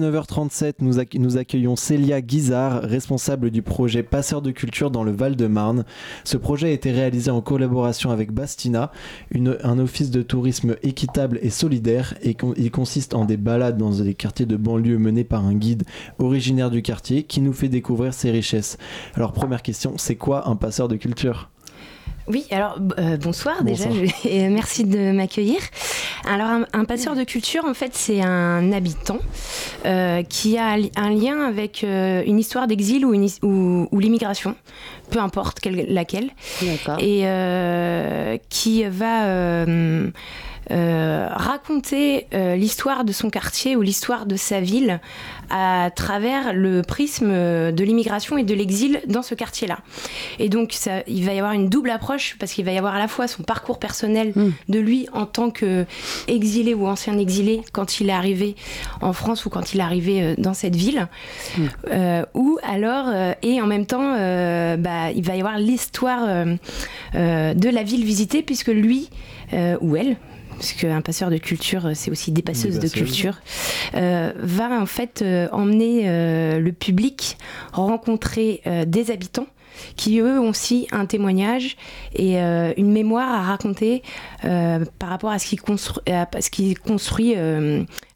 19h37, nous, acc- nous accueillons Célia Guizard, responsable du projet Passeur de culture dans le Val-de-Marne. Ce projet a été réalisé en collaboration avec Bastina, un office de tourisme équitable et solidaire, et il consiste en des balades dans des quartiers de banlieue menées par un guide originaire du quartier qui nous fait découvrir ses richesses. Alors première question, c'est quoi un passeur de culture? Oui, alors euh, bonsoir, déjà, Bonsoir. et merci de m'accueillir. Alors un, un passeur de culture, en fait, c'est un habitant euh, qui a un lien avec euh, une histoire d'exil ou, l'immigration, peu importe quelle- laquelle, et qui va euh, euh, raconter euh, l'histoire de son quartier ou l'histoire de sa ville à travers le prisme de l'immigration et de l'exil dans ce quartier-là. Et donc, ça, il va y avoir une double approche parce qu'il va y avoir à la fois son parcours personnel de lui en tant que exilé ou ancien exilé quand il est arrivé en France ou quand il est arrivé euh, dans cette ville, Euh, ou alors euh, et en même temps, euh, bah, il va y avoir l'histoire euh, euh, de la ville visitée puisque lui euh, ou elle parce qu'un passeur de culture, euh, c'est aussi des passeuses de passeuses. culture, euh, va en fait euh, emmener euh, le public rencontrer des habitants qui eux ont aussi un témoignage et une mémoire à raconter par rapport à ce qui construit, à ce qui construit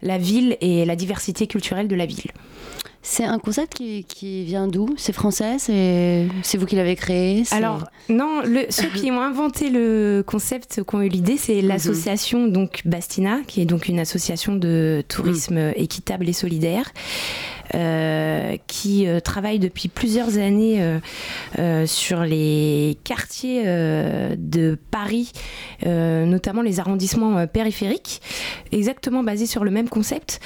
la ville et la diversité culturelle de la ville. C'est un concept qui, qui vient d'où? C'est français? C'est vous qui l'avez créé? Alors non, le- ceux qui ont inventé le concept, qui ont eu l'idée, c'est l'association donc Bastina, qui est donc une association de tourisme équitable et solidaire. euh, qui euh, travaille depuis plusieurs années euh, sur les quartiers de Paris, notamment les arrondissements périphériques, exactement basés sur le même concept.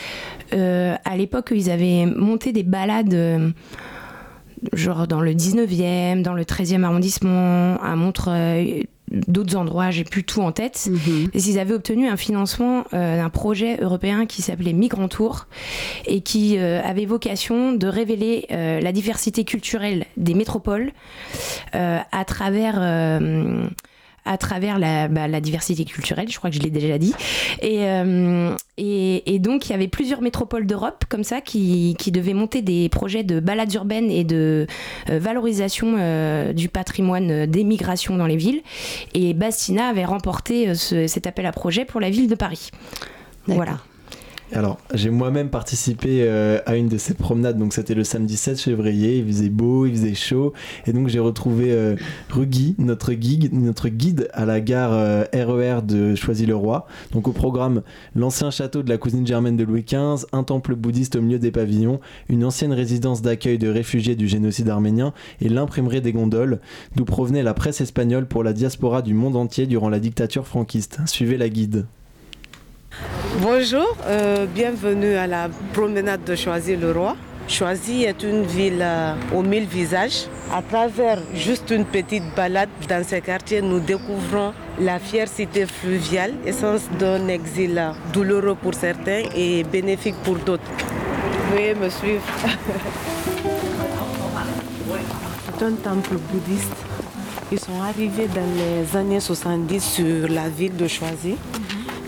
À l'époque, ils avaient monté des balades euh, genre dans le 19e, dans le 13e arrondissement, à Montreuil, d'autres endroits, j'ai plus tout en tête. Et ils avaient obtenu un financement euh, d'un projet européen qui s'appelait Migrant Tour et qui euh, avait vocation de révéler euh, la diversité culturelle des métropoles euh, à travers. À travers la, bah, la diversité culturelle, je crois que je l'ai déjà dit. Et, euh, et, et donc, il y avait plusieurs métropoles d'Europe comme ça qui, qui devaient monter des projets de balades urbaines et de euh, valorisation euh, du patrimoine euh, des migrations dans les villes. Et Bastina avait remporté euh, ce- cet appel à projet pour la ville de Paris. Voilà. Alors, j'ai moi-même participé euh, à une de ces promenades, donc c'était le samedi 7 février, il faisait beau, il faisait chaud, et donc j'ai retrouvé euh, Rugui, notre guide, à la gare euh, RER de Choisy-le-Roi. Donc au programme, l'ancien château de la cousine germaine de Louis XV, un temple bouddhiste au milieu des pavillons, une ancienne résidence d'accueil de réfugiés du génocide arménien, et l'imprimerie des gondoles, d'où provenait la presse espagnole pour la diaspora du monde entier durant la dictature franquiste. Suivez la guide. Bonjour, euh, bienvenue à la promenade de Choisy-le-Roi. Choisy est une ville euh, aux mille visages. À travers juste une petite balade dans ces quartiers, nous découvrons la fière cité fluviale, essence d'un exil douloureux pour certains et bénéfique pour d'autres. Veuillez me suivre. C'est un temple bouddhiste. Ils sont arrivés dans les années 70 sur la ville de Choisy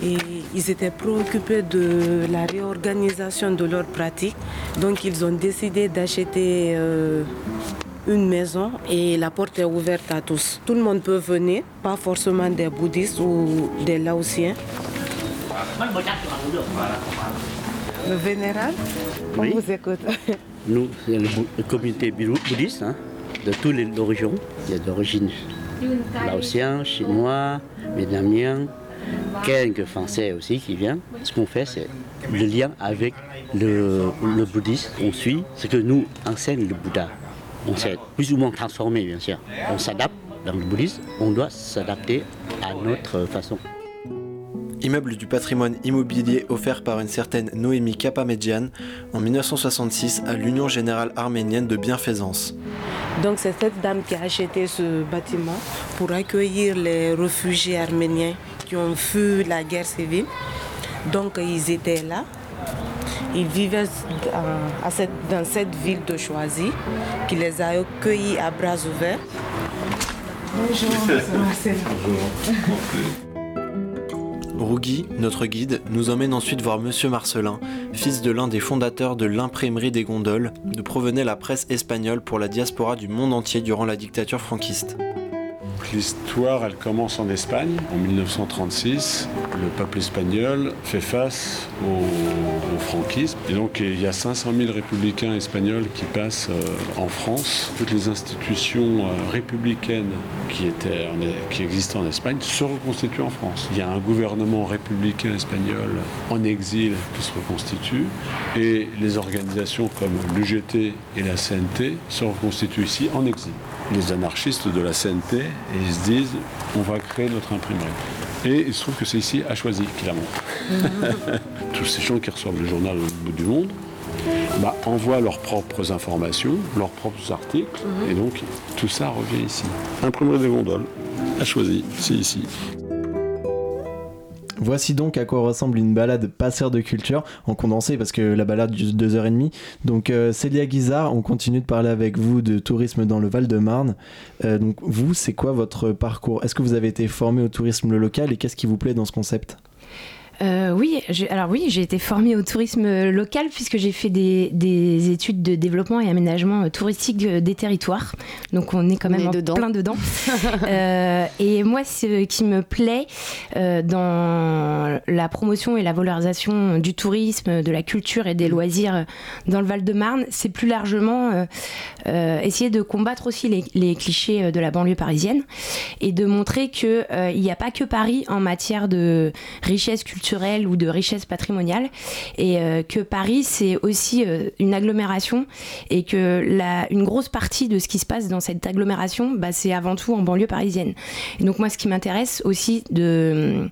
et ils étaient préoccupés de la réorganisation de leurs pratiques. Donc ils ont décidé d'acheter euh, une maison et la porte est ouverte à tous. Tout le monde peut venir, pas forcément des bouddhistes ou des laotiens. Le vénéral, on Oui. vous écoute. Nous, c'est la communauté bou- bouddhiste hein, de toutes les régions. Il y a d'origine laotien, chinois, vietnamien, quelques français aussi qui viennent. Ce qu'on fait, c'est le lien avec le, le bouddhisme. On suit ce que nous enseigne le Bouddha. On s'est plus ou moins transformé, bien sûr. On s'adapte dans le bouddhisme, on doit s'adapter à notre façon. Immeuble du patrimoine immobilier offert par une certaine Noémie Kapamedjian en 1966 à l'Union Générale Arménienne de Bienfaisance. Donc c'est cette dame qui a acheté ce bâtiment pour accueillir les réfugiés arméniens qui ont fui la guerre civile. Donc ils étaient là. Ils vivaient à cette- dans cette ville de Choisy qui les a accueillis à bras ouverts. Bonjour, Marcel. Rougui, notre guide, nous emmène ensuite voir Monsieur Marcelin, fils de l'un des fondateurs de l'imprimerie des gondoles, d'où provenait la presse espagnole pour la diaspora du monde entier durant la dictature franquiste. L'histoire, elle commence en Espagne en 1936. Le peuple espagnol fait face au, franquisme. Et donc, il y a 500 000 républicains espagnols qui passent euh, en France. Toutes les institutions euh, républicaines qui, étaient en- qui existaient en Espagne se reconstituent en France. Il y a un gouvernement républicain espagnol en exil qui se reconstitue. Et les organisations comme l'UGT et la CNT se reconstituent ici en exil. Les anarchistes de la CNT, et ils se disent on va créer notre imprimerie. Et il se trouve que c'est ici à Choisy qu'il la monte. Tous ces gens qui reçoivent le journal au bout du monde bah, envoient leurs propres informations, leurs propres articles, et donc tout ça revient ici. Imprimerie des gondoles, à Choisy, c'est ici. Voici donc à quoi ressemble une balade passeur de culture, en condensé parce que la balade dure deux heures et demie. Donc euh, Célia Guizard, on continue de parler avec vous de tourisme dans le Val-de-Marne. Euh, donc vous, c'est quoi votre parcours? Est-ce que vous avez été formé au tourisme local et qu'est-ce qui vous plaît dans ce concept? Euh, oui, alors oui, j'ai été formée au tourisme local puisque j'ai fait des, des études de développement et aménagement euh, touristique euh, des territoires. Donc on est quand On même est en dedans. plein dedans. Euh, et moi, ce qui me plaît euh, dans la promotion et la valorisation du tourisme, de la culture et des loisirs euh, dans le Val-de-Marne, c'est plus largement euh, euh, essayer de combattre aussi les, les clichés euh, de la banlieue parisienne et de montrer que euh, il n'y a pas que Paris en matière de richesse culturelle ou de richesse patrimoniale. Et euh, que Paris c'est aussi euh, une agglomération et que la, une grosse partie de ce qui se passe dans cette agglomération bah, c'est avant tout en banlieue parisienne. Et donc moi ce qui m'intéresse aussi de,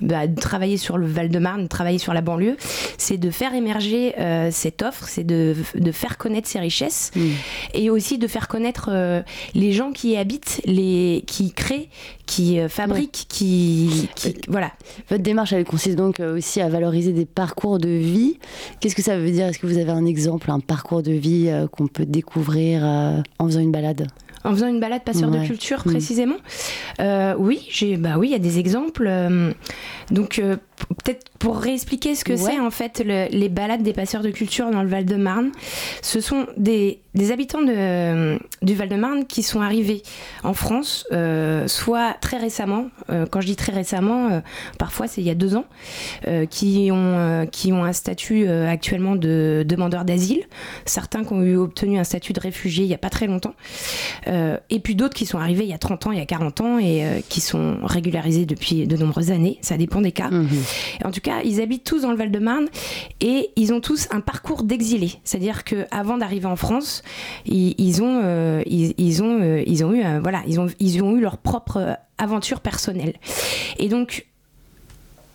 bah, de travailler sur le Val-de-Marne de travailler sur la banlieue c'est de faire émerger euh, cette offre c'est de, de faire connaître ces richesses et aussi de faire connaître euh, les gens qui y habitent les qui créent qui euh, fabriquent qui, qui- voilà. Votre démarche, elle donc euh, aussi à valoriser des parcours de vie. Qu'est-ce que ça veut dire? Est-ce que vous avez un exemple, un parcours de vie euh, qu'on peut découvrir euh, en faisant une balade? En faisant une balade passeur de culture Mm. précisément? Euh, Oui, j'ai, bah oui, il y a des exemples. donc peut-être pour réexpliquer ce que Ouais. c'est en fait le- les balades des passeurs de culture dans le Val-de-Marne, ce sont des, des habitants de, du Val-de-Marne qui sont arrivés en France, euh, soit très récemment. euh, quand je dis très récemment, euh, parfois c'est il y a deux ans, euh, qui ont euh, qui ont un statut euh, actuellement de demandeur d'asile. Certains qui ont eu obtenu un statut de réfugié il y a pas très longtemps. Euh, et puis d'autres qui sont arrivés il y a 30 ans, il y a 40 ans et euh, qui sont régularisés depuis de nombreuses années. Ça dépend des cas. En tout cas, ils habitent tous dans le Val-de-Marne et ils ont tous un parcours d'exilés. C'est-à-dire qu'avant d'arriver en France, ils, euh, euh, ont eu, euh, ils ont, eu leur propre aventure personnelle. Et donc,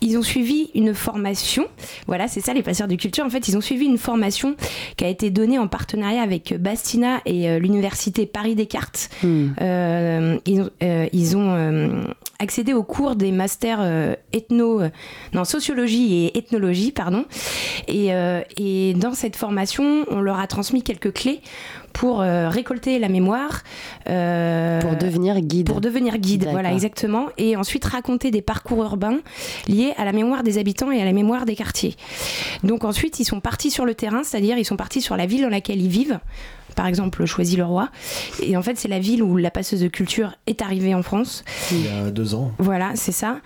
ils ont suivi une formation. Voilà, c'est ça les passeurs de culture. En fait, ils ont suivi une formation qui a été donnée en partenariat avec Bastina et euh, l'université Paris Descartes. Euh, ils ont, euh, ils ont, euh, accédé au cours des masters ethno, non, sociologie et ethnologie, pardon. Et, et dans cette formation, on leur a transmis quelques clés pour euh, récolter la mémoire. euh, Pour devenir guide. Pour devenir guide, voilà, exactement. Et ensuite raconter des parcours urbains liés à la mémoire des habitants et à la mémoire des quartiers. Donc ensuite, ils sont partis sur le terrain, c'est-à-dire ils sont partis sur la ville dans laquelle ils vivent. Par exemple, Choisy-le-Roi. Et en fait, c'est la ville où la passeuse de culture est arrivée en France. Il y a deux ans. Voilà, c'est ça.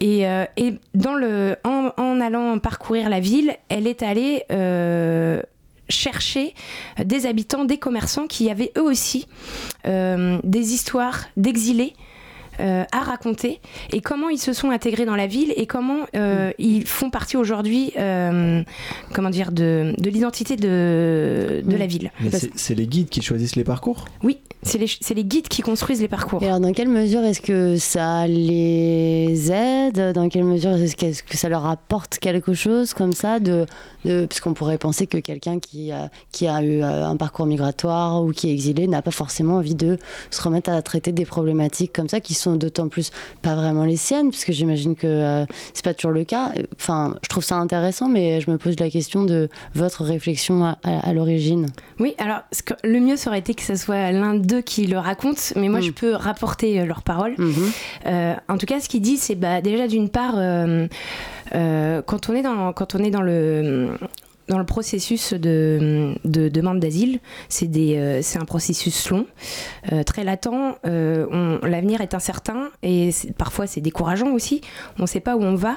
Et, euh, et dans le, en, en allant parcourir la ville, elle est allée euh, chercher des habitants, des commerçants qui avaient eux aussi euh, des histoires d'exilés. Euh, à raconter et comment ils se sont intégrés dans la ville et comment euh, ils font partie aujourd'hui euh, comment dire de, de l'identité de, de la ville. C'est- les guides qui choisissent les parcours? Oui, c'est les, c'est les guides qui construisent les parcours. Et alors, dans quelle mesure est-ce que ça les aide? Dans quelle mesure est-ce que, ça leur apporte quelque chose comme ça de, de, Parce qu'on pourrait penser que quelqu'un qui a, qui a eu un parcours migratoire ou qui est exilé n'a pas forcément envie de se remettre à traiter des problématiques comme ça qui sont d'autant plus pas vraiment les siennes, puisque j'imagine que euh, c'est pas toujours le cas. Enfin, je trouve ça intéressant, mais je me pose la question de votre réflexion à, à- à l'origine. Oui, alors que- le mieux ça aurait été que ce soit l'un d'eux qui le raconte, mais moi je peux rapporter euh, leurs paroles. Euh, en tout cas, ce qu'il dit, c'est bah, déjà d'une part, euh, quand on est dans, quand on est dans le dans le processus de, de demande d'asile, c'est euh, c'est un processus long, euh, très latent. euh, L'avenir est incertain et parfois c'est décourageant aussi. On ne sait pas où on va.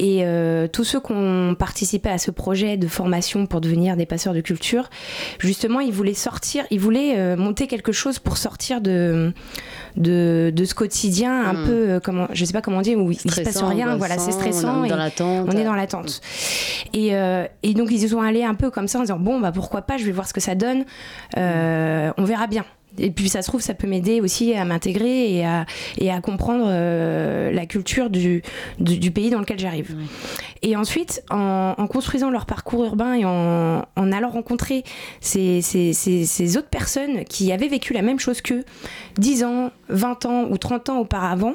Et tous ceux qui ont participé à ce projet de formation pour devenir des passeurs de culture, justement, ils voulaient sortir, ils voulaient monter quelque chose pour sortir de, de, de ce quotidien un Mm. peu, comment, je sais pas comment dire, où il se passe rien. Voilà, c'est stressant. on est dans l'attente. On est dans l'attente. Et, et donc ils y sont allés un peu comme ça en disant bon bah pourquoi pas, je vais voir ce que ça donne. Euh, on verra bien. Et puis ça se trouve, ça peut m'aider aussi à m'intégrer et à, et à comprendre euh, la culture du, du, du pays dans lequel j'arrive. Et ensuite, en, en construisant leur parcours urbain et en, en allant rencontrer ces, ces, ces- ces autres personnes qui avaient vécu la même chose qu'eux, 10 ans, 20 ans ou 30 ans auparavant,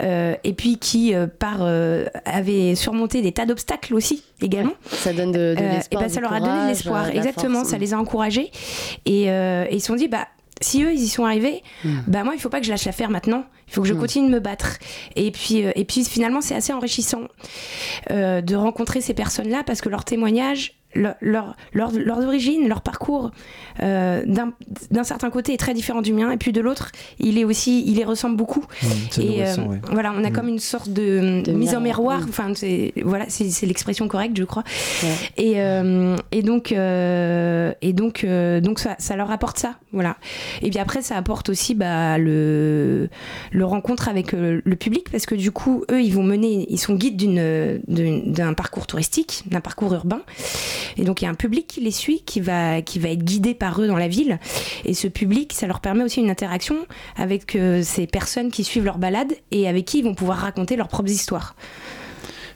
euh, et puis qui, euh, par, avaient surmonté des tas d'obstacles aussi également. Ça donne de, de l'espoir. et ben, ça leur a donné de l'espoir, exactement. force. Ça les a encouragés. Et, et ils se sont dit, bah, si eux, ils y sont arrivés, bah moi, il faut pas que je lâche l'affaire maintenant. Il faut que je Mm. continue de me battre. Et puis, euh, et puis finalement, c'est assez enrichissant euh, de rencontrer ces personnes-là parce que leurs témoignages, leur, leur, leur, leurs origines, leur parcours, euh, d'un d'un certain côté est très différent du mien, et puis de l'autre, il est aussi, il les ressemble beaucoup. c'est et euh, ouais. voilà, on a Mm. comme une sorte de, De mise en miroir, mm. Enfin, c'est voilà, c'est l'expression correcte, je crois. Et, euh, et donc, euh, et donc, euh, donc ça, ça leur apporte ça, voilà. Et puis après, ça apporte aussi bah, le, le rencontre avec le public parce que du coup, eux, ils vont mener, ils sont guides d'une- d'un parcours touristique, d'un parcours urbain. Et donc, il y a un public qui les suit, qui va, qui va être guidé par eux dans la ville. Et ce public, ça leur permet aussi une interaction avec euh, ces personnes qui suivent leur balade et avec qui ils vont pouvoir raconter leurs propres histoires.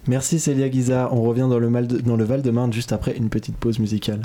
Merci Célia Guiza. On revient dans le, Mal de- dans le Val-de-Marne juste après une petite pause musicale.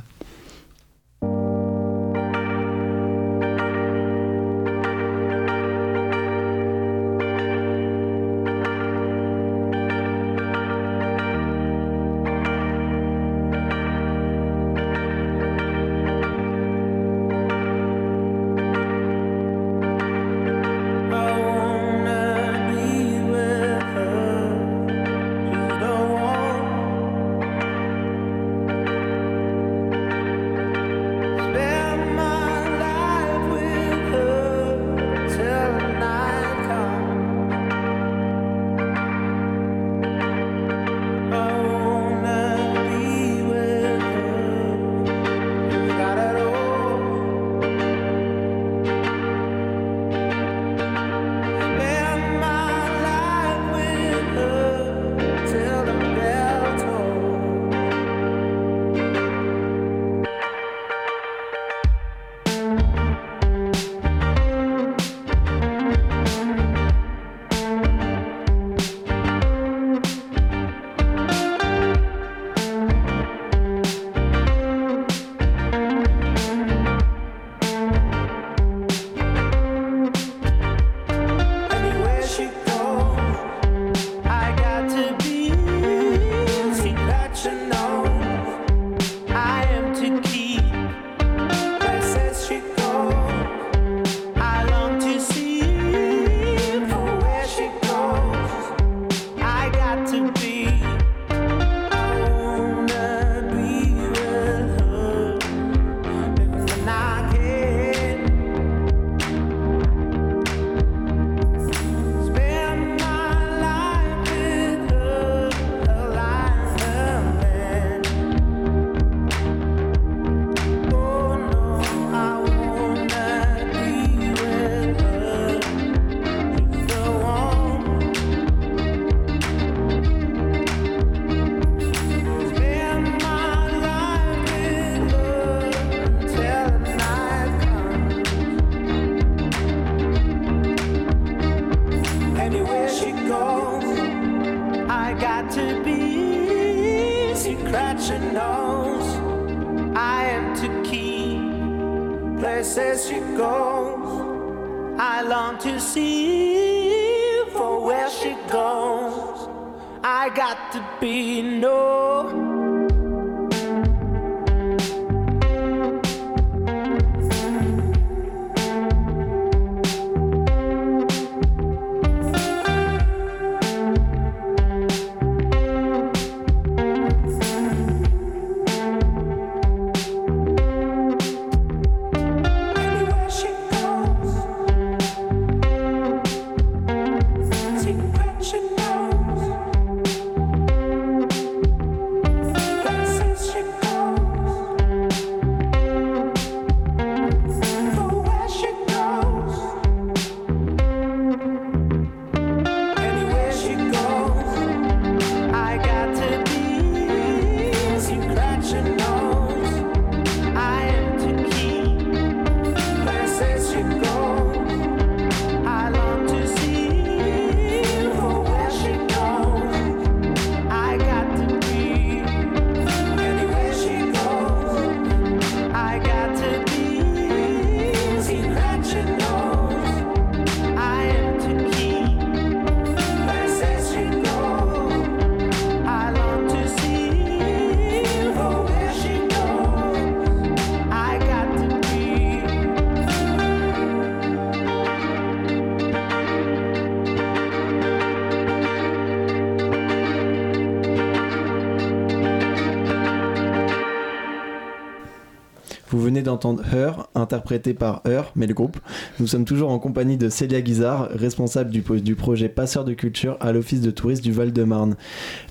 D'entendre Her, interprété par Her, mais le groupe. Nous sommes toujours en compagnie de Célia Guizard, responsable du, du projet Passeur de culture à l'Office de tourisme du Val-de-Marne.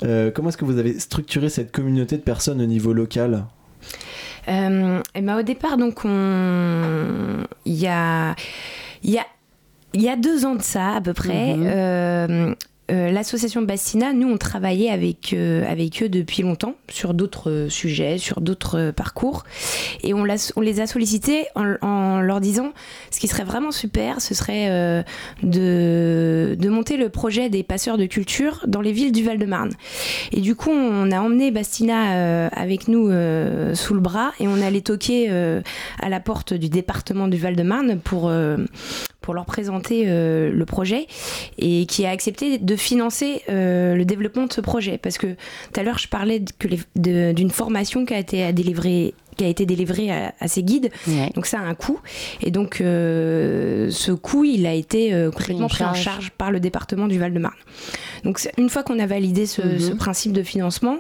Euh, comment est-ce que vous avez structuré cette communauté de personnes au niveau local? Euh, et ben, au départ, donc, on... il y a, il y a, il y a deux ans de ça à peu près. Mhm. euh, L'association Bastina, nous, on travaillait avec, euh, avec eux depuis longtemps sur d'autres euh, sujets, sur d'autres euh, parcours. Et on, les a sollicités en, en leur disant ce qui serait vraiment super, ce serait euh, de, de monter le projet des passeurs de culture dans les villes du Val-de-Marne. Et du coup, on a emmené Bastina euh, avec nous euh, sous le bras et on allait toquer euh, à la porte du département du Val-de-Marne pour, euh, pour leur présenter euh, le projet et qui a accepté de financer euh, le développement de ce projet. Parce que tout à l'heure, je parlais d'une formation qui a été délivrée qui a été délivrée à, à ces guides. Donc ça a un coût. Et donc euh, ce coût, il a été euh, complètement en pris en charge. par le département du Val-de-Marne. Donc une fois qu'on a validé ce, Mhm. ce principe de financement,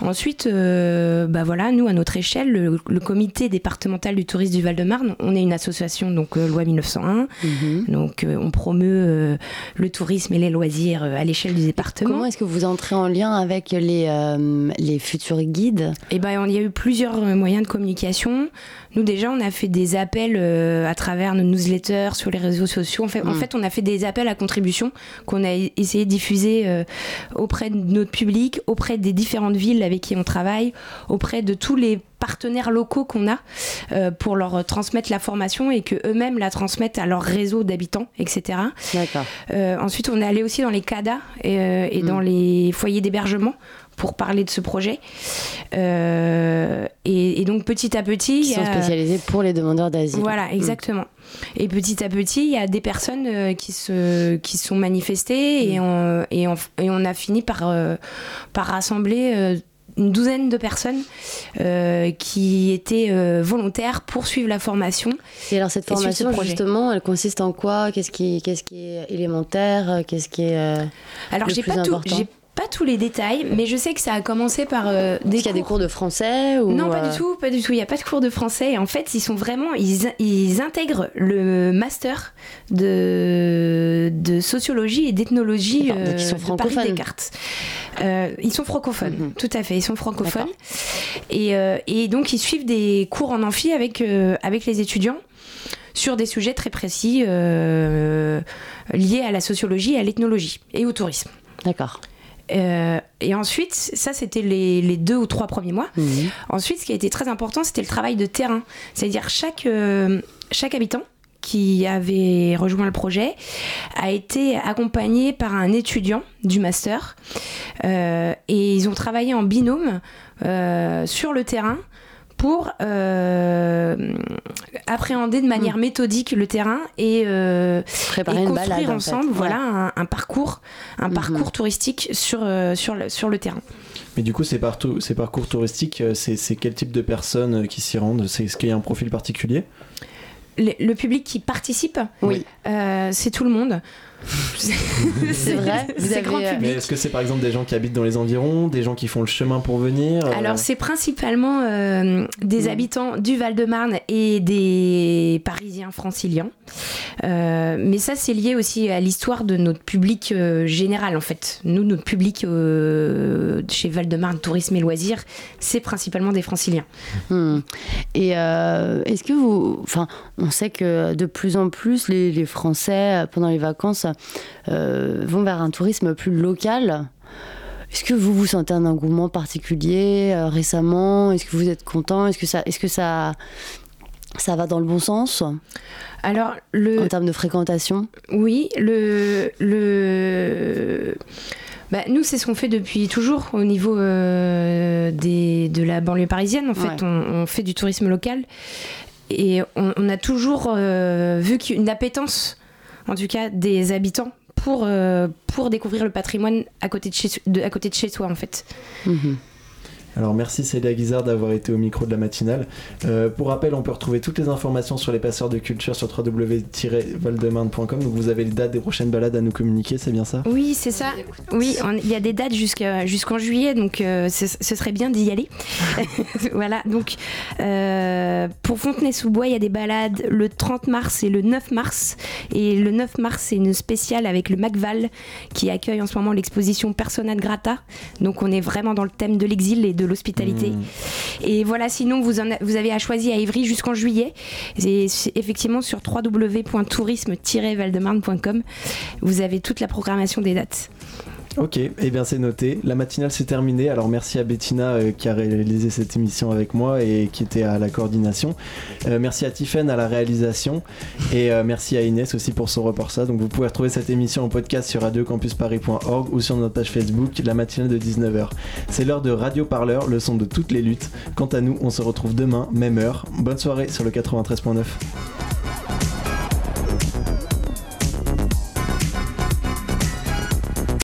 ensuite, euh, bah voilà, nous à notre échelle, le, le comité départemental du tourisme du Val-de-Marne, on est une association donc euh, loi 1901, donc euh, on promeut le tourisme et les loisirs à l'échelle du département. Comment est-ce que vous entrez en lien avec les, les futurs guides? Eh ben, il y a eu plusieurs euh, moyens de communication. Nous, déjà, on a fait des appels euh, à travers nos newsletters, sur les réseaux sociaux. En fait, en Mm. fait, on a fait des appels à contribution qu'on a e- essayé de diffuser euh, auprès de notre public, auprès des différentes villes avec qui on travaille, auprès de tous les partenaires locaux qu'on a euh, pour leur transmettre la formation et que eux-mêmes la transmettent à leur réseau d'habitants, etc. Euh, ensuite, on est allé aussi dans les CADA et, euh, et Mm. dans les foyers d'hébergement pour parler de ce projet. Euh, et, et donc petit à petit, Qui il y sont spécialisés pour les demandeurs d'asile. voilà, exactement. Et petit à petit, il y a des personnes euh, qui se qui sont manifestées et, on, et, on, et on a fini par euh, par rassembler une douzaine de personnes euh, qui étaient euh, volontaires pour suivre la formation. Et alors cette ce formation, justement, elle consiste en quoi? Qu'est-ce qui, qu'est-ce qui est élémentaire? Qu'est-ce qui est euh, Alors j'ai pas tout, j'ai pas tous les détails, mais je sais que ça a commencé par euh, des Est-ce qu'il y a des cours de français ou Non, pas euh, du tout, pas du tout. Il n'y a pas de cours de français. Et en fait, ils sont vraiment, ils, ils intègrent le master de, de sociologie et d'ethnologie donc ils sont euh, de francophones. Paris Descartes. Euh, ils sont francophones, Mhm. tout à fait. Ils sont francophones. Et, euh, et donc, ils suivent des cours en amphi avec, euh, avec les étudiants sur des sujets très précis euh, liés à la sociologie, à l'ethnologie et au tourisme. D'accord. Euh, et ensuite, ça c'était les, les deux ou trois premiers mois. Mhm. Ensuite, ce qui a été très important, c'était le travail de terrain. C'est-à-dire chaque, euh, chaque habitant qui avait rejoint le projet a été accompagné par un étudiant du master Euh, et ils ont travaillé en binôme sur le terrain pour euh, appréhender de manière méthodique le terrain et, euh, Préparer et une construire balade, en ensemble fait. voilà, Ouais. un, un parcours, un parcours touristique sur, euh, sur, le, sur le terrain. Mais du coup, ces, partout, ces parcours touristiques, c'est quel type de personnes qui s'y rendent? C'est- Est-ce qu'il y a un profil particulier? Le, le public qui participe, oui. c'est tout le monde. C'est vrai, C'est avez, grand euh, public. Mais est-ce que c'est par exemple des gens qui habitent dans les environs, des gens qui font le chemin pour venir euh, Alors c'est principalement euh, des habitants du Val-de-Marne et des Parisiens franciliens. Euh, mais ça c'est lié aussi à l'histoire de notre public euh, général en fait. Nous, notre public euh, chez Val-de-Marne Tourisme et Loisirs, c'est principalement des franciliens. Hmm. Et euh, est-ce que vous. Enfin, on sait que de plus en plus, les, les Français, pendant les vacances, vont vers un tourisme plus local. Est-ce que vous vous sentez un engouement particulier euh, récemment? Est-ce que vous êtes content? Est-ce que ça, est-ce que ça, ça va dans le bon sens? Alors, le... en termes de fréquentation? Oui, le. le... Bah, nous, c'est ce qu'on fait depuis toujours au niveau euh, des, de la banlieue parisienne. En fait, Ouais. on, on fait du tourisme local et on, on a toujours euh, vu qu'une appétence, en tout cas, des habitants pour, euh, pour découvrir le patrimoine à côté de chez, à côté de chez soi, en fait. Alors merci Célia Guizard d'avoir été au micro de la matinale. Euh, pour rappel, on peut retrouver toutes les informations sur les passeurs de culture sur www-valdemarne.com. Donc vous avez les dates des prochaines balades à nous communiquer, c'est bien ça? Oui, c'est ça. Oui, il y a des dates jusqu'à- jusqu'en juillet, donc euh, ce, ce serait bien d'y aller. voilà, donc euh, pour Fontenay-sous-Bois, il y a des balades le 30 mars et le 9 mars. Et le 9 mars, c'est une spéciale avec le MacVal qui accueille en ce moment l'exposition Persona de Grata. Donc on est vraiment dans le thème de l'exil et de l'hospitalité. Et voilà, sinon vous, en a- vous avez à choisir à Ivry jusqu'en juillet. Et effectivement sur www.tourisme-valdemarne.com, vous avez toute la programmation des dates. Ok, et bien c'est noté. La matinale s'est terminée. Alors merci à Bettina euh, qui a réalisé cette émission avec moi et qui était à la coordination. Euh, merci à Tiffen à la réalisation et euh, merci à Inès aussi pour son reportage. Donc vous pouvez retrouver cette émission en podcast sur radiocampusparis.org ou sur notre page Facebook, la matinale de 19h. C'est l'heure de Radio Parleur, le son de toutes les luttes. Quant à nous, on se retrouve demain, même heure. Bonne soirée sur le 93.9.